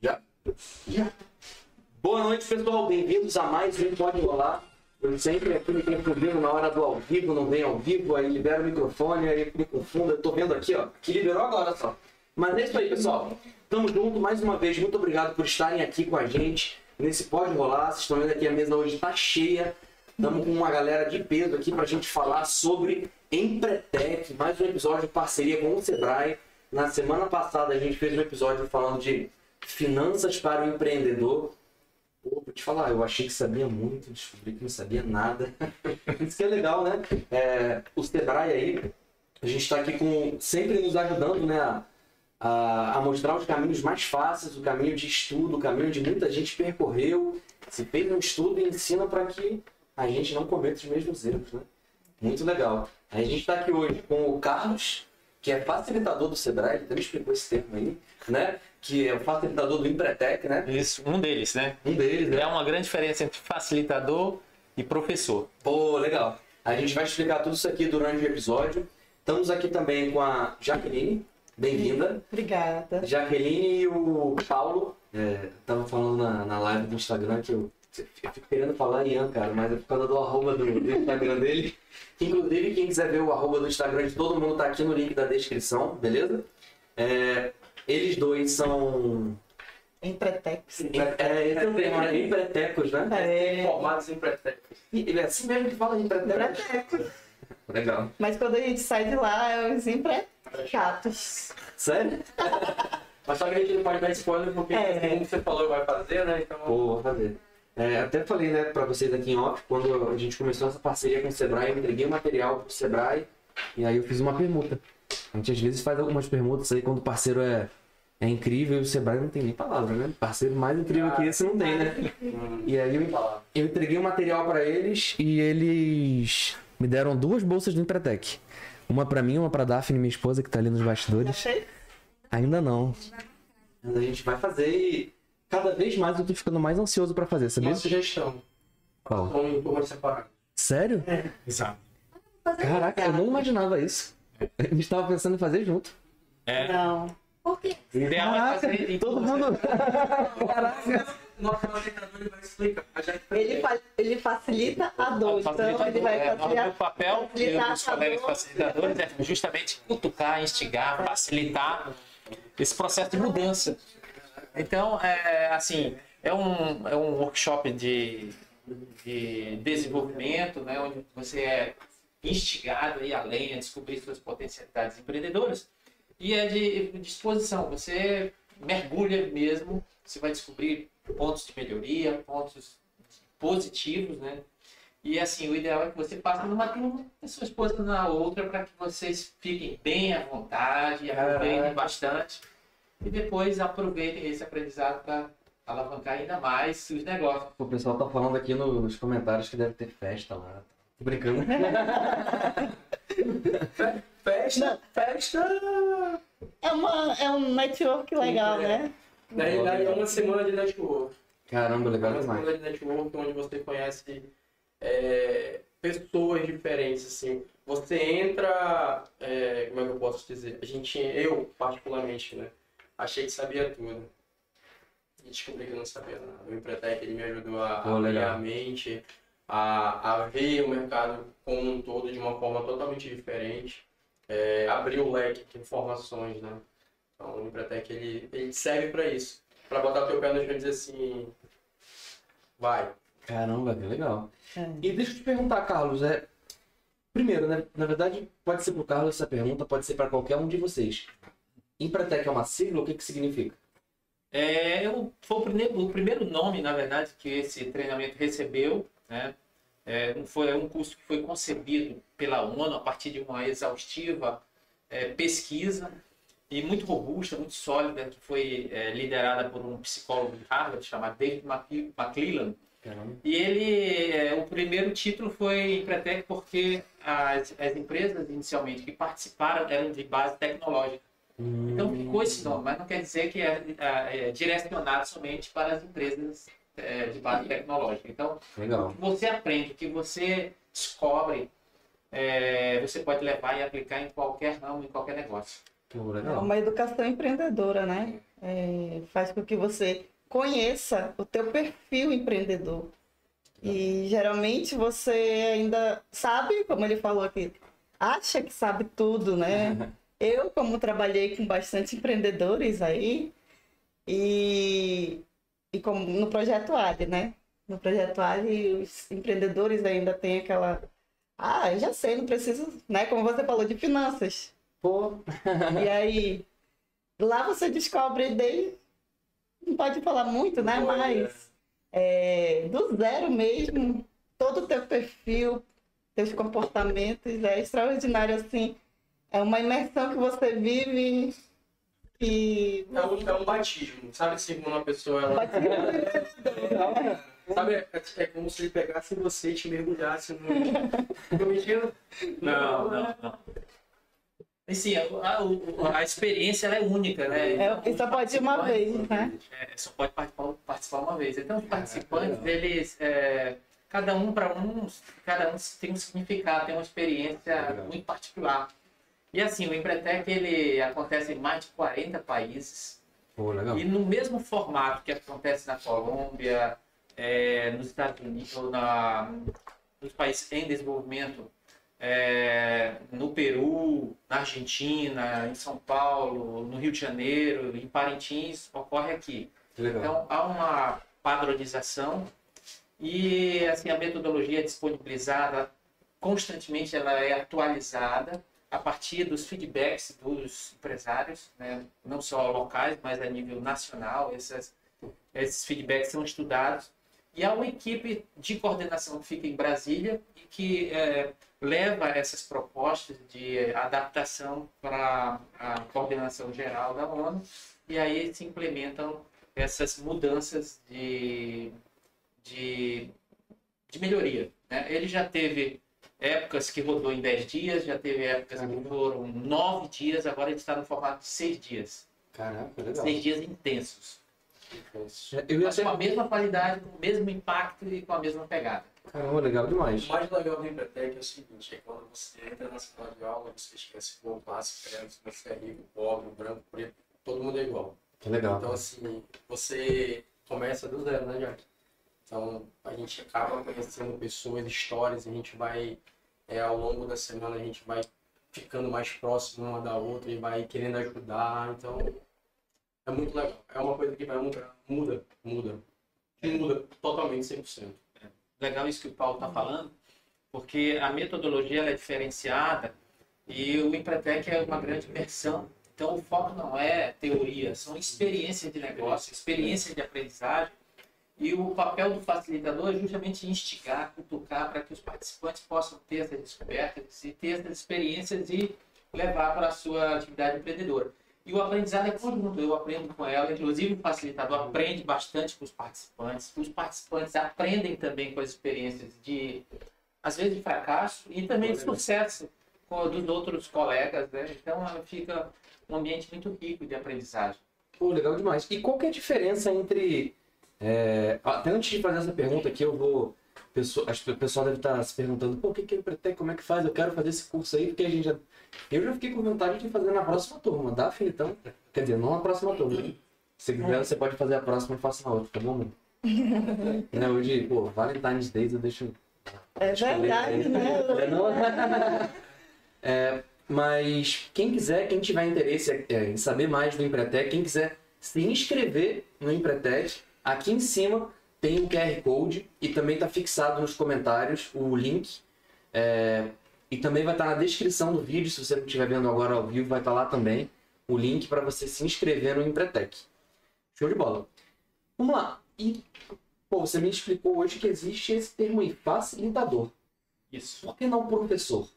Já? Já. Boa noite, pessoal. Bem-vindos a mais um Pode Rolar. Sempre aqui me tem problema na hora do ao vivo, não vem ao vivo, aí libera o microfone, aí me confundo. Eu tô vendo aqui, ó, que liberou agora só. Mas é isso aí, pessoal. Tamo junto mais uma vez. Muito obrigado por estarem aqui com a gente nesse Pode Rolar. Vocês estão vendo aqui a mesa hoje tá cheia. Estamos com uma galera de peso aqui pra gente falar sobre Empretec, mais um episódio de parceria com o Sebrae. Na semana passada a gente fez um episódio falando de finanças para o empreendedor. Vou te falar, eu achei que sabia muito, descobri que não sabia nada. Isso que é legal, né? É, o Sebrae aí, a gente está aqui com sempre nos ajudando, né? A, a, mostrar os caminhos mais fáceis, o caminho de estudo, o caminho onde muita gente percorreu, se fez um estudo e ensina para que a gente não cometa os mesmos erros, né? Muito legal. A gente está aqui hoje com o Carlos, que é facilitador do Sebrae, ele também explicou esse termo aí, né? Que é o facilitador do Empretec, né? Isso, um deles, né? Um deles, né? É uma grande diferença entre facilitador e professor. Pô, legal. A gente vai explicar tudo isso aqui durante o episódio. Estamos aqui também com a Jaqueline. Bem-vinda. Obrigada. Jaqueline e o Paulo. É, tava falando na, na live do Instagram que eu, eu fico querendo falar Ian, cara, mas é por causa do arroba do, do Instagram dele. Inclusive, quem quiser ver o arroba do Instagram de todo mundo tá aqui no link da descrição, beleza? É, eles dois são. Empretex. É, esse é o tema, né? Empretecos, né? É, Formados em pretec. E Ele é assim mesmo que fala empretecos. Empretex. Legal. Mas quando a gente sai de lá, é os emprechatos. Sério? Mas só que a gente não pode dar spoiler porque É. como você falou vai fazer, né? Então. Pô, vou fazer. É, até falei, né, pra vocês aqui em off, quando a gente começou essa parceria com o Sebrae, eu entreguei material pro Sebrae e aí eu fiz uma permuta. A gente às vezes faz algumas permutas aí quando o parceiro é, é incrível e o Sebrae não tem nem palavra, né? Parceiro mais incrível que esse não tem, né? E aí eu, eu entreguei o material pra eles e eles me deram duas bolsas do Empretec. Uma pra mim, uma pra Daphne, minha esposa, que tá ali nos bastidores. Ainda não. Mas a gente vai fazer e cada vez mais eu tô ficando mais ansioso pra fazer, sabia? Uma sugestão. Qual? Separadas. Sério? Exato. Caraca, eu não imaginava isso. A gente tava pensando em fazer junto. É. Não. O ideal é fazer em todo mundo. Nosso orientador ele vai explicar. Ele, fa- ele facilita a dor, então ele vai é, facilitar. O papel dos colegas dor. facilitadores é justamente cutucar, instigar, facilitar esse processo de mudança. Então, é, assim, é um, é um workshop de, de desenvolvimento, né, onde você é instigado a ir além, a descobrir suas potencialidades empreendedoras e é de disposição. Você mergulha mesmo, você vai descobrir pontos de melhoria, pontos positivos, né? E assim, o ideal é que você passe numa turma e sua esposa na outra para que vocês fiquem bem à vontade, aproveitem bastante e depois aproveitem esse aprendizado para alavancar ainda mais os negócios. O pessoal tá falando aqui no- nos comentários que deve ter festa lá. Tô brincando. Festa, festa. É, uma, é um network legal, Sim, é. né? Na realidade é uma semana de network. Caramba, É legal uma demais. semana de network onde você conhece é, pessoas diferentes, assim. Você entra, é, como é que eu posso dizer? A gente, eu particularmente, né? Achei que sabia tudo. E descobri que eu não sabia nada. O Empretec ele me ajudou a, Pô, a abrir a mente, a, a ver o mercado como um todo de uma forma totalmente diferente. É, abrir o leque de informações, né? Então o Empretec ele, ele serve para isso. Para botar o teu pé no chão e dizer assim, vai. Caramba, que legal. É. E deixa eu te perguntar, Carlos, é. Primeiro, né? Na verdade, pode ser pro Carlos essa pergunta, pode ser para qualquer um de vocês. Empretec é uma sigla, o que que significa? É, eu, foi o primeiro, o primeiro nome, na verdade, que esse treinamento recebeu. Né? É, foi um curso que foi concebido pela ONU a partir de uma exaustiva é, pesquisa e muito robusta, muito sólida, que foi é, liderada por um psicólogo de Harvard chamado David Mc- McClellan. Caramba. E ele, é, o primeiro título foi Empretec porque as, as empresas inicialmente que participaram eram de base tecnológica. Então ficou esse nome, mas não quer dizer que é, é, é direcionado somente para as empresas é, de base tecnológica. Então, Legal. o que você aprende, o que você descobre, é, você pode levar e aplicar em qualquer ramo, em qualquer negócio. É uma educação empreendedora, né? É, faz com que você conheça o teu perfil empreendedor. E geralmente você ainda sabe, como ele falou aqui, acha que sabe tudo, né? Eu, como trabalhei com bastante empreendedores aí, e, e como no Projeto Ali, né? No Projeto Ali, os empreendedores ainda têm aquela. Ah, eu já sei, não preciso, né? Como você falou, de finanças. Pô, E aí, lá você descobre desde. Não pode falar muito, né? Mas é, do zero mesmo, todo o teu perfil, teus comportamentos, é extraordinário, assim. É uma imersão que você vive e. É um, é um batismo, sabe? Assim, quando uma pessoa. Ela, sabe, é, é como se ele pegasse você e te mergulhasse no. Tô mentindo? Não, não, não. E sim, a, a- a experiência ela é única, né? É, e só pode ir uma vez, né? É, só pode participar, participar uma vez. Então, os participantes, eles, é, cada um para um, cada um tem um significado, tem uma experiência Legal. muito particular. E assim, o Empretec, ele acontece em mais de 40 países. pô. E no mesmo formato que acontece na Colômbia, é, nos Estados Unidos, ou na, nos países em desenvolvimento, é, no Peru, na Argentina, em São Paulo, no Rio de Janeiro, em Parintins, ocorre aqui. Legal. Então há uma padronização e assim a metodologia é disponibilizada constantemente, ela é atualizada a partir dos feedbacks dos empresários, né? não só locais, mas a nível nacional. Essas, esses feedbacks são estudados e há uma equipe de coordenação que fica em Brasília e que eh, leva essas propostas de adaptação para a coordenação geral da ONU e aí se implementam essas mudanças de, de, de melhoria. Né? Ele já teve épocas que rodou em 10 dias, já teve épocas que foram 9 dias, agora ele está no formato de 6 dias. Caraca, legal. 6 dias intensos. Eu ia Mas com a mesma qualidade, com o mesmo impacto e com a mesma pegada. Caramba, legal demais. O mais legal do Empretec é o seguinte, é quando você entra na sala de aula, você esquece o se você é rico, pobre, branco, preto, todo mundo é igual. Que legal. Então, assim, você começa do zero, né, Jack? Então, a gente acaba conhecendo pessoas, histórias, a gente vai, é, ao longo da semana, a gente vai ficando mais próximo uma da outra e vai querendo ajudar. Então, é muito legal. É uma coisa que vai mudar, muda, muda. Muda totalmente 100%. Legal isso que o Paulo está falando, porque a metodologia é diferenciada e o Empretec é uma grande imersão. Então, o foco não é teoria, são experiências de negócio, experiências de aprendizagem. E o papel do facilitador é justamente instigar, cutucar para que os participantes possam ter essas descobertas e ter essas experiências e levar para a sua atividade empreendedora. E o aprendizado é conjunto, eu aprendo com ela, inclusive o facilitador aprende bastante com os participantes, os participantes aprendem também com as experiências de, às vezes, de fracasso e também de sucesso com, dos outros colegas, né? Então fica um ambiente muito rico de aprendizagem. Pô, legal demais. E qual que é a diferença entre. É, Até antes de fazer essa pergunta aqui, eu vou. pessoa- Acho que o pessoal deve estar se perguntando, pô, o que que é o Pretec? Como é que faz? Eu quero fazer esse curso aí, porque a gente já. Eu já fiquei com vontade de fazer na próxima turma, dá, filho? Então, quer dizer, não na próxima turma. Se quiser, você pode fazer a próxima e faça na outra, tá bom? mano? né, hoje, pô, Valentine's Day eu deixo. É verdade, né? É, não? É, mas quem quiser, quem tiver interesse é, em saber mais do Empretec, quem quiser se inscrever no Empretec, aqui em cima tem o QR Code e também está fixado nos comentários o link. É, e também vai estar na descrição do vídeo, se você não estiver vendo agora ao vivo, vai estar lá também o link para você se inscrever no Empretec. Show de bola. Vamos lá. E, pô, você me explicou hoje que existe esse termo aí, facilitador. Isso. Por que não professor?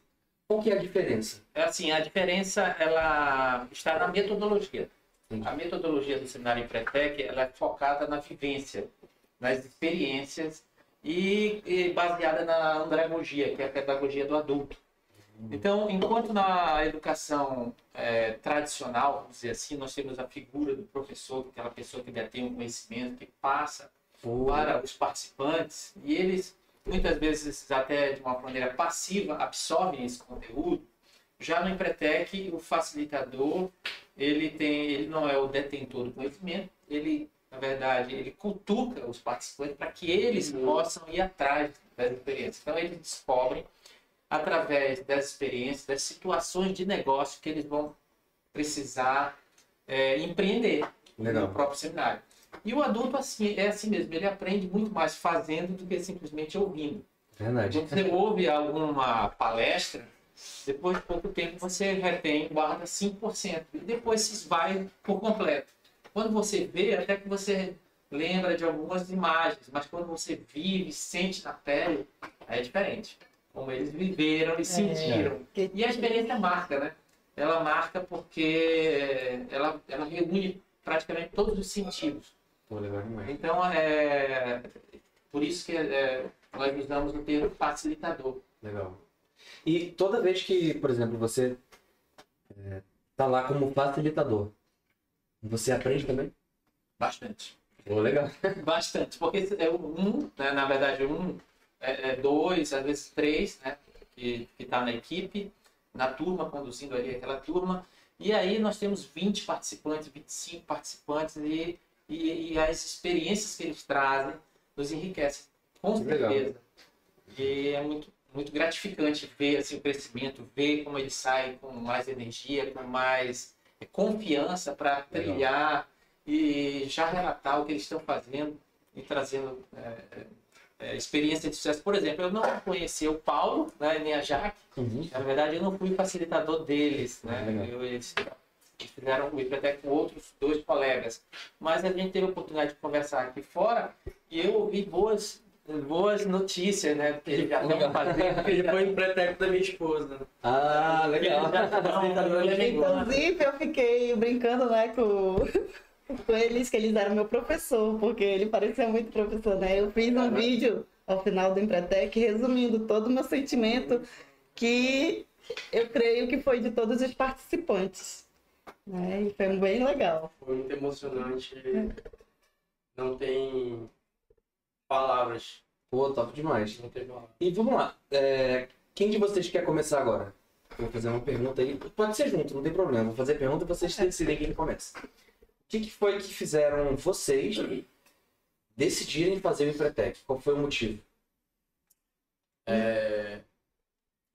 Qual que é a diferença? É assim, a diferença ela está na metodologia. A metodologia do seminário Empretec ela é focada na vivência, nas experiências e, e baseada na andragogia, que é a pedagogia do adulto. Então, enquanto na educação é, tradicional, vamos dizer assim, nós temos a figura do professor, aquela pessoa que detém um conhecimento, que passa para os participantes, e eles, muitas vezes, até de uma maneira passiva, absorvem esse conteúdo. Já no Empretec, o facilitador, ele, tem, ele não é o detentor do conhecimento, ele, na verdade, ele cutuca os participantes para que eles possam ir atrás das experiências. Então, eles descobrem através das experiências, das situações de negócio que eles vão precisar é, empreender Legal. no próprio seminário. E o adulto assim, é assim mesmo, ele aprende muito mais fazendo do que simplesmente ouvindo. Verdade. Quando você ouve alguma palestra, depois de pouco tempo você retém, guarda 5%, e depois se esvai por completo. Quando você vê, até que você lembra de algumas imagens, mas quando você vive, sente na pele, é diferente como eles viveram e sentiram. Que- E a experiência marca, né? Ela marca porque ela, ela reúne praticamente todos os sentidos. Então, é por isso que é, nós usamos o termo facilitador. Legal. E toda vez que, por exemplo, você é, tá lá como facilitador, você aprende também? Bastante. Pô, legal. Bastante. Porque é o um, né? na verdade, um, é, é dois, às vezes três, né? Que está na equipe, na turma, conduzindo ali aquela turma. E aí nós temos 20 participantes, 25 participantes e, e, e as experiências que eles trazem nos enriquecem, com Que certeza. E é muito, muito gratificante ver assim, o crescimento, ver como eles saem com mais energia, com mais confiança para trilhar e já relatar o que eles estão fazendo e trazendo é, é, experiência de sucesso. Por exemplo, eu não conheci o Paulo, né, nem a Jaque. Uhum. Na verdade, eu não fui facilitador deles. Ah, Né? legal. Eu, eles, eles fizeram o até com outros dois colegas. Mas a gente teve a oportunidade de conversar aqui fora e eu ouvi boas, boas notícias, né? Que eles já Legal. fazendo. Ele foi empreteco da minha esposa. Ah, legal. Inclusive, eu fiquei brincando, né, com, com eles, que eles eram meu professor, porque ele parecia muito professor, né? Eu fiz um vídeo ao final do Empretec resumindo todo o meu sentimento, que eu creio que foi de todos os participantes. Né? E foi bem legal. Foi muito emocionante. Não tem palavras. Pô, top demais. Não tem palavras. E vamos lá. é, quem de vocês quer começar agora? Vou fazer uma pergunta aí. Pode ser junto, não tem problema. Vou fazer pergunta e vocês decidem quem começa. O que, que foi que fizeram vocês decidirem fazer o Empretec? Qual foi o motivo? É,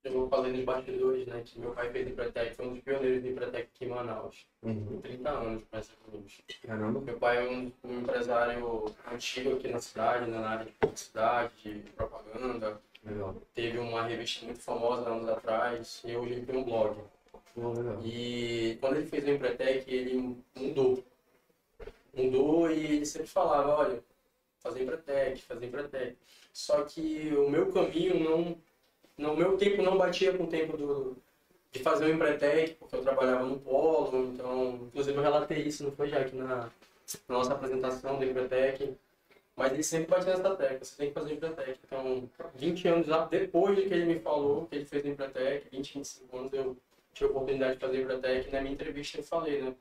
eu falei nos bastidores, né, que meu pai fez Empretec, foi um dos pioneiros do Empretec aqui em Manaus. Uhum. 30 anos, mais ou menos. Caramba. Meu pai é um, um empresário antigo aqui na cidade, né, na área de publicidade, de propaganda. Legal. Teve uma revista muito famosa anos atrás e hoje ele tem um blog. Legal. E quando ele fez o Empretec, ele mudou. Mudou e ele sempre falava, olha, fazer Empretec, fazer Empretec. Só que o meu caminho não... não o meu tempo não batia com o tempo do, de fazer o Empretec, porque eu trabalhava no polo, então... Inclusive eu relatei isso, não foi, Jack, na, na nossa apresentação do Empretec. Mas ele sempre batia nessa tecla, você tem que fazer o Empretec. Então, 20 anos lá, depois de que ele me falou que ele fez o Empretec, 20, 25 anos, eu tive a oportunidade de fazer o Empretec. Na minha entrevista eu falei, né?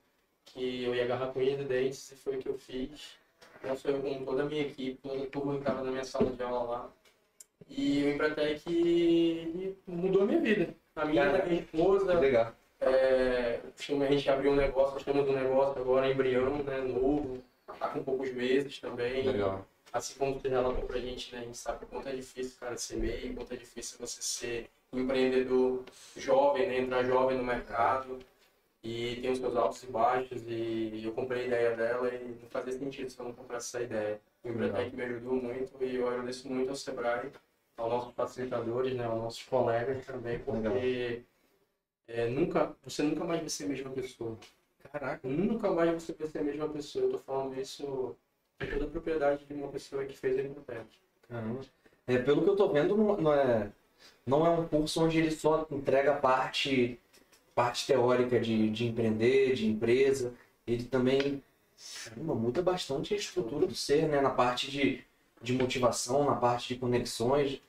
Que eu ia agarrar com unhas e dentes, e foi o que eu fiz. Não sou eu, toda a minha equipe, toda a turma que estava na minha sala de aula lá. E o Empretec mudou a minha vida. A minha, da minha esposa, Legal. é, a gente abriu um negócio, nós temos um negócio agora, embrião, né, novo, tá com poucos meses também. Legal. Assim como você relatou pra gente, né, a gente sabe o quanto é difícil, cara, ser MEI, o quanto é difícil você ser empreendedor jovem, né, entrar jovem no mercado. E tem os seus altos e baixos, e eu comprei a ideia dela e não fazia sentido se eu não comprasse essa ideia. O Empretec me ajudou muito e eu agradeço muito ao Sebrae, aos nossos facilitadores, né, aos nossos colegas também, porque é, nunca, você nunca mais vai ser a mesma pessoa. Caraca. Nunca mais você vai ser a mesma pessoa. Eu tô falando isso com toda a propriedade de uma pessoa que fez a Empretec. Caramba. É, pelo que eu tô vendo, não, não é, não é um curso onde ele só entrega parte, parte teórica de, de empreender, de empresa. Ele também caramba, muda bastante a estrutura do ser, né? Na parte de de motivação, na parte de conexões,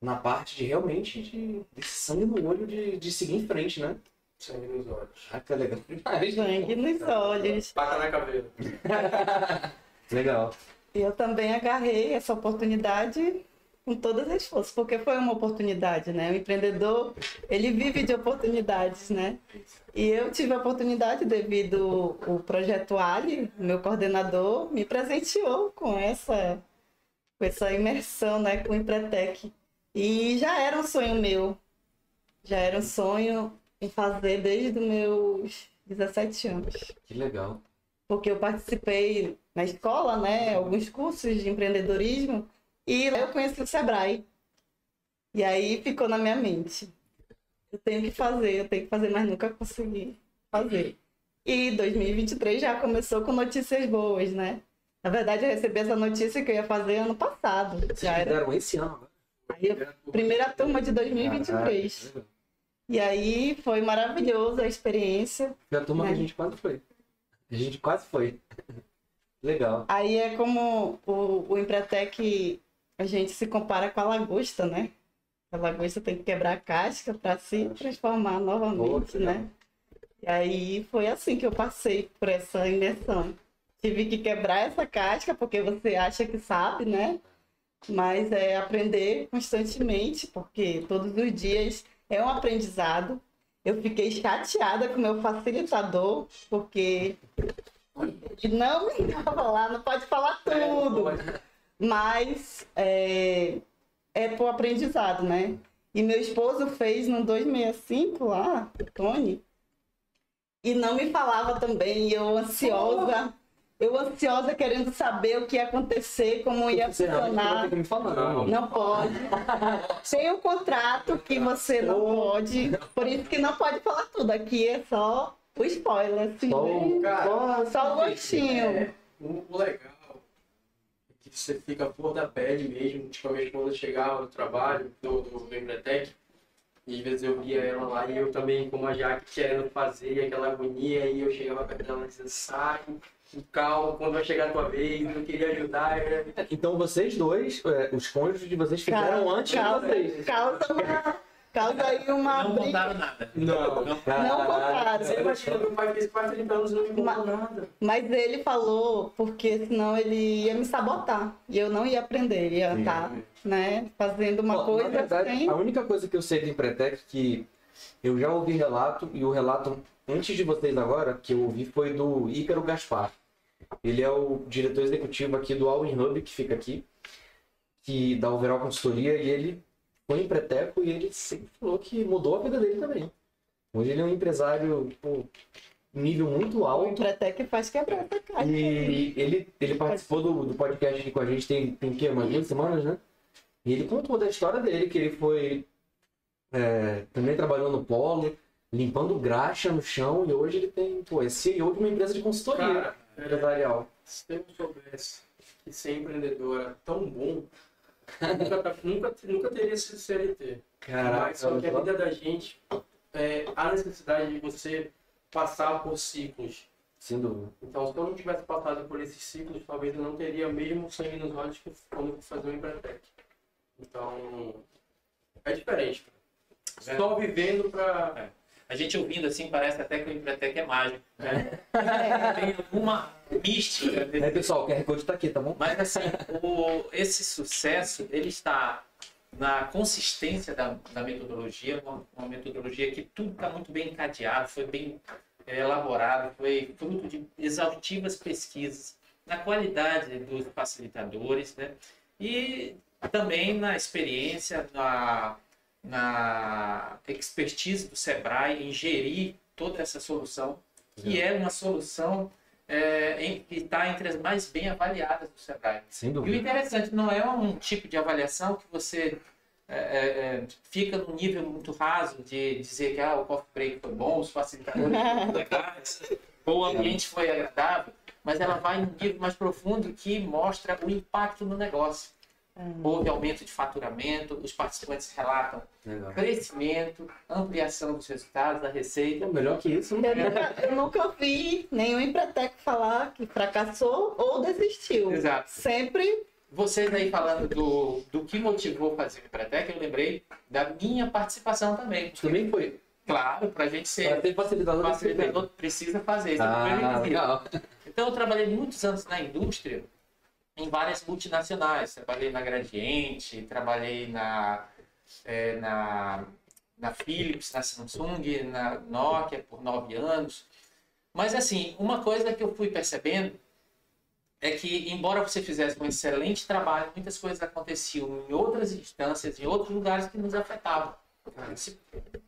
na parte de realmente de, desse sangue no olho de, de seguir em frente, né? Sangue nos olhos. Ah, que legal. Sangue nos olhos. Paca na caveira. Legal. E eu também agarrei essa oportunidade com todas as forças, porque foi uma oportunidade, né? O empreendedor, ele vive de oportunidades, né? E eu tive a oportunidade devido o projeto Ali, meu coordenador, me presenteou com essa com essa imersão, né, com o Empretec. E já era um sonho meu. Já era um sonho em fazer desde os meus 17 anos Que legal. porque eu participei na escola, né, alguns cursos de empreendedorismo, e lá eu conheci o Sebrae. E aí ficou na minha mente. Eu tenho que fazer, eu tenho que fazer, mas nunca consegui fazer. E 2023 já começou com notícias boas, né? Na verdade, eu recebi essa notícia que eu ia fazer ano passado. Vocês Já era esse ano. Né? aí, primeira turma de 2023. Caraca, E aí foi maravilhosa a experiência. Foi a turma que a Né? gente quase foi. A gente quase foi. Legal. Aí é como o, o Empretec, a gente se compara com a lagosta, né? A lagosta tem que quebrar a casca para se transformar novamente, né? E aí foi assim que eu passei por essa imersão. Tive que quebrar essa casca, porque você acha que sabe, né? Mas é aprender constantemente, porque todos os dias é um aprendizado. Eu fiquei chateada com o meu facilitador, porque ele não me dava lá, não pode falar tudo. Mas é, é pro aprendizado, né? E meu esposo fez no 265 lá, Tony, e não me falava também, e eu ansiosa, eu ansiosa querendo saber o que ia acontecer, como ia não funcionar. falar, não. Não pode. Tem um contrato que você não pode, por isso que não pode falar tudo. Aqui é só o spoiler, assim, Só o- bem- Cara, só o gostinho. É, o legal é que você fica por da pele mesmo. Antigamente, quando eu chegava no trabalho do, do, do Embretec, e às vezes eu via ela lá e eu também, como a Jaque, querendo fazer e aquela agonia, e eu chegava perto dela dizendo, sai, com calma, quando vai chegar a tua vez, eu queria ajudar. eu era- Então vocês dois, é, os cônjuges de vocês fizeram antes de causa, vocês. causa, uma, causa aí uma Não briga. contaram nada. Não. Não. Não contaram. Você imagina, meu pai fez quase 30 anos e não me contou Mas- nada. Mas ele falou porque senão ele ia me sabotar. E eu não ia aprender, ia Sim. estar né, fazendo uma Ó, coisa Na verdade, sem. a única coisa que eu sei do Empretec que eu já ouvi relato, e o relato antes de vocês agora, que eu ouvi foi do Ícaro Gaspar. Ele é o diretor executivo aqui do All In Hub, que fica aqui, que da Overall Consultoria, e ele foi empreteco e ele sempre falou que mudou a vida dele também. Hoje ele é um empresário, pô, nível muito O alto. Empretec faz quebrar essa caixa. E ele, ele participou do, do podcast aqui com a gente tem, tem o quê? Umas duas semanas, né? E ele contou da história dele, que ele foi. é, também trabalhou no polo, limpando graxa no chão, e hoje ele tem, pô, é CEO de uma empresa de consultoria Cara, é, empresarial. se eu soubesse que ser empreendedor era tão bom, nunca, nunca, nunca teria sido CLT. Mas só que a vida da gente, é, há necessidade de você passar por ciclos. sem dúvida. Então, se eu não tivesse passado por esses ciclos, talvez eu não teria mesmo sangue nos olhos que quando eu fazer o Empretec. Então, é diferente. É. Só vivendo pra... A gente ouvindo assim, parece até que o Empretec é mágico. Né? É, Tem alguma mística. desse- É, pessoal, o QR Code tá aqui, tá bom? Mas assim, o- esse sucesso, ele está na consistência da, da metodologia, uma, uma metodologia que tudo está muito bem encadeado, foi bem é, elaborado, foi fruto de exaustivas pesquisas, na qualidade dos facilitadores, né? E também na experiência, na, na expertise do Sebrae em gerir toda essa solução, que é uma solução é, em- que está entre as mais bem avaliadas do Sebrae. Sem E o interessante, não é um tipo de avaliação que você é, é, é, fica num nível muito raso de dizer que ah, o coffee break foi bom, os facilitadores foram legais, ou o ambiente foi agradável, mas ela vai num nível mais profundo que mostra o impacto no negócio. Houve aumento de faturamento, os participantes relatam Legal. crescimento, ampliação dos resultados, da receita. Pô, melhor que isso, Eu não nunca, eu nunca ouvi nenhum Empretec falar que fracassou ou desistiu. Exato. Sempre vocês aí falando do, do que motivou fazer o Empretec, eu lembrei da minha participação também. Também foi. Claro, para a gente ser ter facilitador facilitador, precisa fazer. Isso é Ah, requisito. legal. Então, eu trabalhei muitos anos na indústria, em várias multinacionais. Trabalhei na Gradiente, trabalhei na, eh, na, na Philips, na Samsung, na Nokia por nove anos. Mas, assim, uma coisa que eu fui percebendo é que, embora você fizesse um excelente trabalho, muitas coisas aconteciam em outras instâncias, em outros lugares que nos afetavam.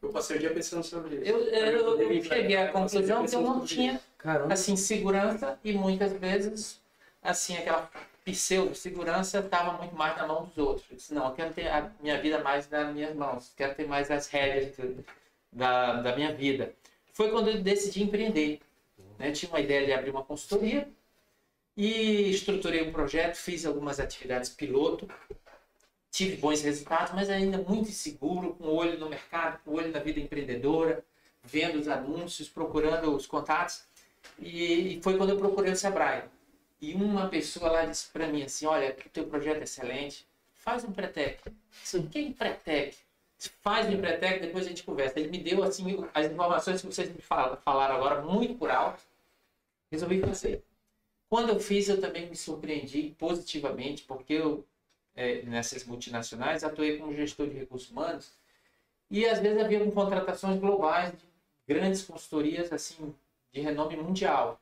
Eu passei o dia pensando sobre isso. Eu, eu, eu cheguei à conclusão que eu não tinha assim, segurança e muitas vezes, assim, aquela pseudo-segurança estava muito mais na mão dos outros. Eu disse, não, eu quero ter a minha vida mais nas minhas mãos, quero ter mais as rédeas da, da minha vida. Foi quando eu decidi empreender. Né? Tinha uma ideia de abrir uma consultoria e estruturei um projeto, fiz algumas atividades piloto, tive bons resultados, mas ainda muito inseguro, com o olho no mercado, com o olho na vida empreendedora, vendo os anúncios, procurando os contatos. E, e foi quando eu procurei o Sebrae. E uma pessoa lá disse para mim assim, olha, o teu projeto é excelente, faz um Pretec. Disse, o que é Pretec? Faz um Pretec, depois a gente conversa. Ele me deu assim as informações que vocês me fal- falaram agora, muito por alto. Resolvi fazer. Quando eu fiz, eu também me surpreendi positivamente, porque eu, eh, nessas multinacionais, atuei como gestor de recursos humanos e às vezes havia contratações globais de grandes consultorias assim de renome mundial.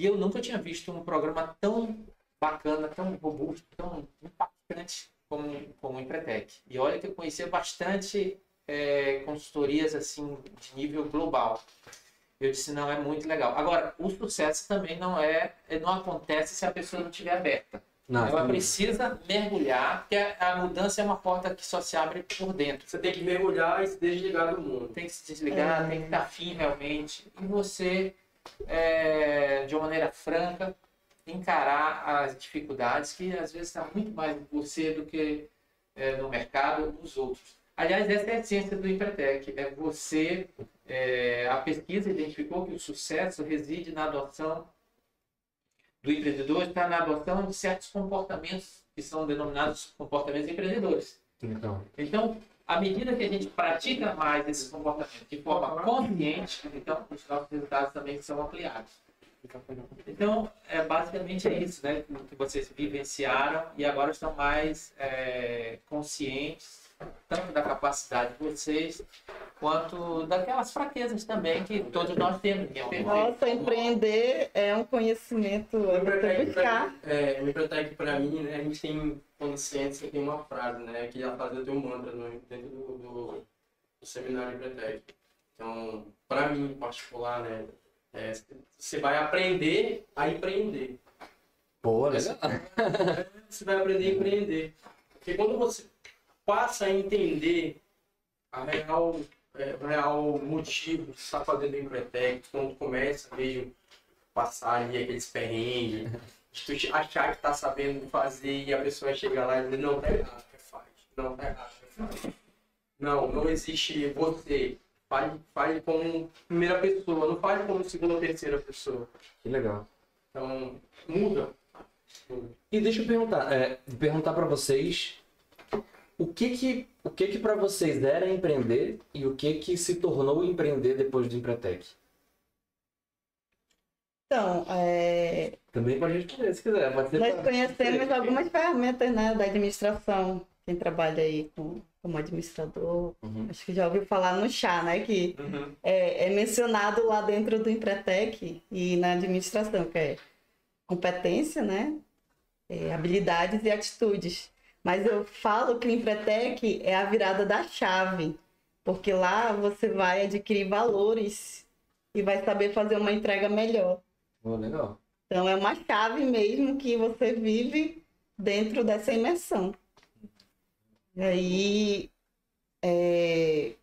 E eu nunca tinha visto um programa tão bacana, tão robusto, tão impactante como, como o Empretec. E olha que eu conhecia bastante eh, consultorias assim de nível global. Eu disse, não, é muito legal. Agora, o sucesso também não é, não acontece se a pessoa não estiver aberta. Não, Ela sim. precisa mergulhar, porque a, a mudança é uma porta que só se abre por dentro. Você tem que mergulhar e se desligar do mundo. Tem que se desligar, É. tem que estar afim realmente. E você, é, de uma maneira franca, encarar as dificuldades que às vezes está muito mais em você do que é, no mercado os outros. Aliás, essa é a essência do Empretec. É você, é, a pesquisa identificou que o sucesso reside na adoção do empreendedor, está na adoção de certos comportamentos que são denominados comportamentos empreendedores. Então, Então, à medida que a gente pratica mais esses comportamentos de forma consciente, então os nossos resultados também são ampliados. Então, é, basicamente é isso, né? Que vocês vivenciaram e agora estão mais é, conscientes, tanto da capacidade de vocês, quanto daquelas fraquezas também que todos nós temos. É. Nossa, empreender é um conhecimento, é buscar. é, o Empretec pra mim, né, a gente tem consciência, tem uma frase, né, que a frase eu tenho um mantra no, dentro do, do, do seminário Empretec. Então, pra mim em particular, né, é, você vai aprender a empreender. pô, legal. Você vai aprender a empreender. Porque quando você passa a entender a real, é, o real motivo de estar fazendo o Empretec, quando começa mesmo passar ali aqueles perrengues, de tu achar que tá sabendo fazer e a pessoa chegar lá e dizer, não, tá errado, faz. Não, tá errado, faz. Não, não existe você. Fale, fale como primeira pessoa, não fale como segunda ou terceira pessoa. Que legal. Então, muda. E deixa eu perguntar, é, perguntar para vocês o que que o que que para vocês era empreender e o que que se tornou empreender depois do Empretec? Então, é, Também pode responder se quiser. Pode ser nós pra- conhecemos algumas ferramentas né, da administração. Quem trabalha aí com, como administrador, Uhum. acho que já ouviu falar no chá, né? Que é, é mencionado lá dentro do Empretec e na administração, que é competência, né? É, habilidades e atitudes. Mas eu falo que o Empretec é a virada da chave, porque lá você vai adquirir valores e vai saber fazer uma entrega melhor. Pô, legal. Então é uma chave mesmo que você vive dentro dessa imersão. E aí, é,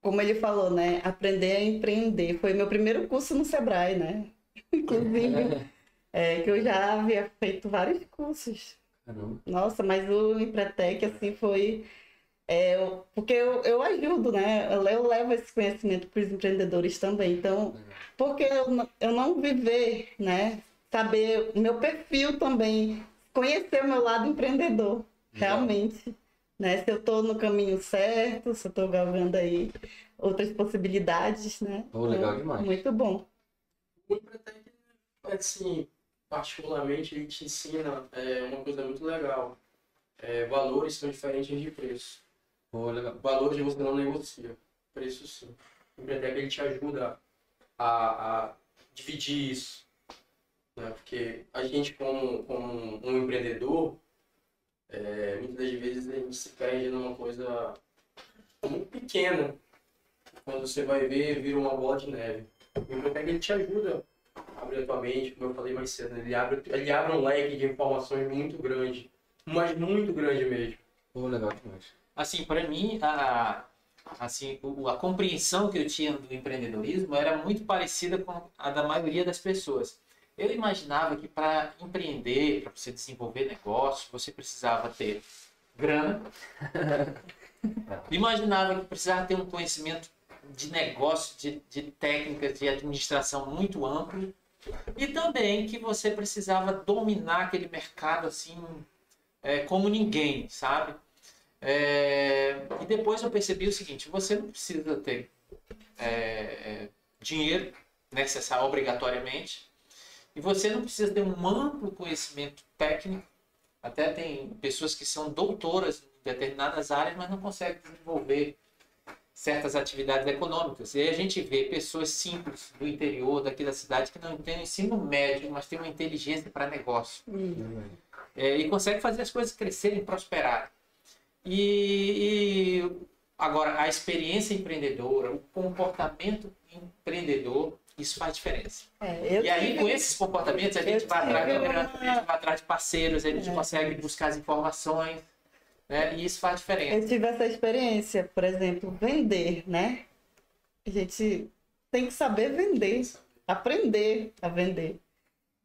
como ele falou, né? Aprender a empreender. Foi meu primeiro curso no Sebrae, né? Inclusive, é, que eu já havia feito vários cursos. Caramba. Nossa, mas o Empretec, assim, foi... é, eu- porque eu, eu ajudo, né? Eu, eu levo esse conhecimento para os empreendedores também. Então, porque eu, não- eu não viver, né? Saber o meu perfil também, conhecer o meu lado empreendedor, realmente. Né? Se eu estou no caminho certo, se eu estou galgando aí outras possibilidades, né? Pô, legal Então, demais. Muito bom. O Empretec, assim, particularmente, ele te ensina é, uma coisa muito legal. É, valores são diferentes de preço. Legal. Valores você não negocia, preço sim. O Empretec, ele te ajuda a, a dividir isso. Né? Porque a gente, como, como um empreendedor, é, muitas das vezes a gente se perde numa coisa muito pequena. Quando você vai ver, vira uma bola de neve. O Empretec, ele te ajuda a abrir a tua mente, como eu falei mais cedo. né? Ele abre, ele abre um leque de informações muito grande. Mas muito grande mesmo. Pô, legal demais. Assim, para mim, a, assim, a compreensão que eu tinha do empreendedorismo era muito parecida com a da maioria das pessoas. Eu imaginava que para empreender, para você desenvolver negócio, você precisava ter grana. imaginava que precisava ter um conhecimento de negócio, de, de técnicas de administração muito amplo. E também que você precisava dominar aquele mercado assim, é, como ninguém, sabe? É, e depois eu percebi o seguinte: você não precisa ter é, é, dinheiro necessário obrigatoriamente, e você não precisa ter um amplo conhecimento técnico. Até tem pessoas que são doutoras em determinadas áreas, mas não conseguem desenvolver certas atividades econômicas. E aí a gente vê pessoas simples do interior, daqui da cidade, que não têm ensino médio, mas têm uma inteligência para negócio é, e consegue fazer as coisas crescerem, prosperarem. E, e agora a experiência empreendedora, o comportamento empreendedor, isso faz diferença. É, eu e aí com esses comportamentos a gente vai atrás, uma- a gente vai atrás de parceiros, a gente É. consegue buscar as informações, né? E isso faz diferença. Eu tive essa experiência, por exemplo, vender, né? A gente tem que saber vender, aprender a vender.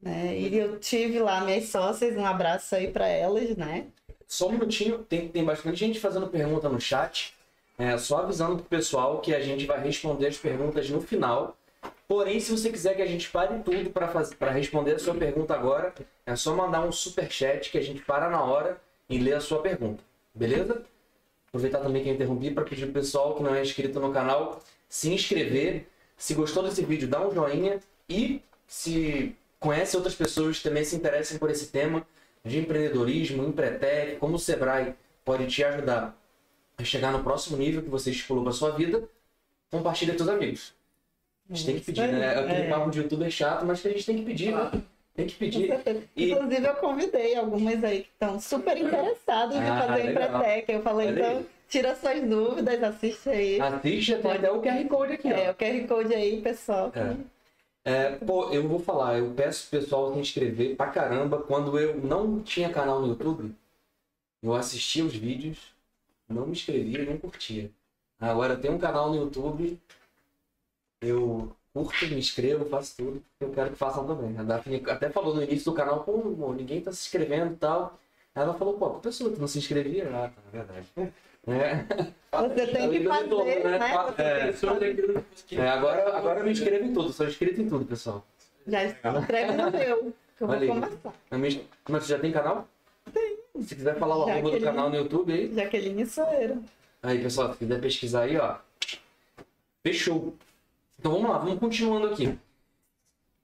Né? E eu tive lá minhas sócias, um abraço aí para elas, né? Só um minutinho, tem, tem bastante gente fazendo pergunta no chat. É, só avisando pro pessoal que a gente vai responder as perguntas no final. Porém, se você quiser que a gente pare tudo para responder a sua pergunta agora, é só mandar um super chat que a gente para na hora e lê a sua pergunta. Beleza? Aproveitar também que eu interrompi para pedir pro pessoal que não é inscrito no canal se inscrever. Se gostou desse vídeo, dá um joinha e se conhece outras pessoas que também se interessem por esse tema de empreendedorismo, empretec, como o Sebrae pode te ajudar a chegar no próximo nível que você estipulou para sua vida, compartilha com seus amigos. A gente tem que Isso pedir, né? Aquele é. papo de youtuber chato, mas que a gente tem que pedir, né? Tem que pedir. E- Inclusive, eu convidei algumas aí que estão super interessadas em Ah, fazer legal. Empretec. Eu falei, Olha aí. então, tira suas dúvidas, assiste aí. Assiste, tem até o QR Code aqui, ó. É, o QR Code aí, pessoal. É. É, pô, eu vou falar, eu peço pro pessoal se inscrever pra caramba. Quando eu não tinha canal no YouTube, eu assistia os vídeos, não me inscrevia não curtia. Agora tenho um canal no YouTube, eu curto, me inscrevo, faço tudo, eu quero que façam também. A Daphne até falou no início do canal, pô, ninguém tá se inscrevendo e tal. Ela falou, pô, a pessoa que não se inscrevia, ah, tá, é verdade. É. Você tem que fazer, retorno, né? né? Você É, que fazer. É, agora, agora eu me inscrevo em tudo, sou inscrito em tudo, pessoal. Já escreve no meu, que eu vou Olha aí. conversar. Na minha- Mas você já tem canal? Tem. Se quiser falar o arroba do canal no YouTube aí. Jaqueline Soeira. Aí, pessoal, se quiser pesquisar aí, ó. Fechou. Então vamos lá, vamos continuando aqui.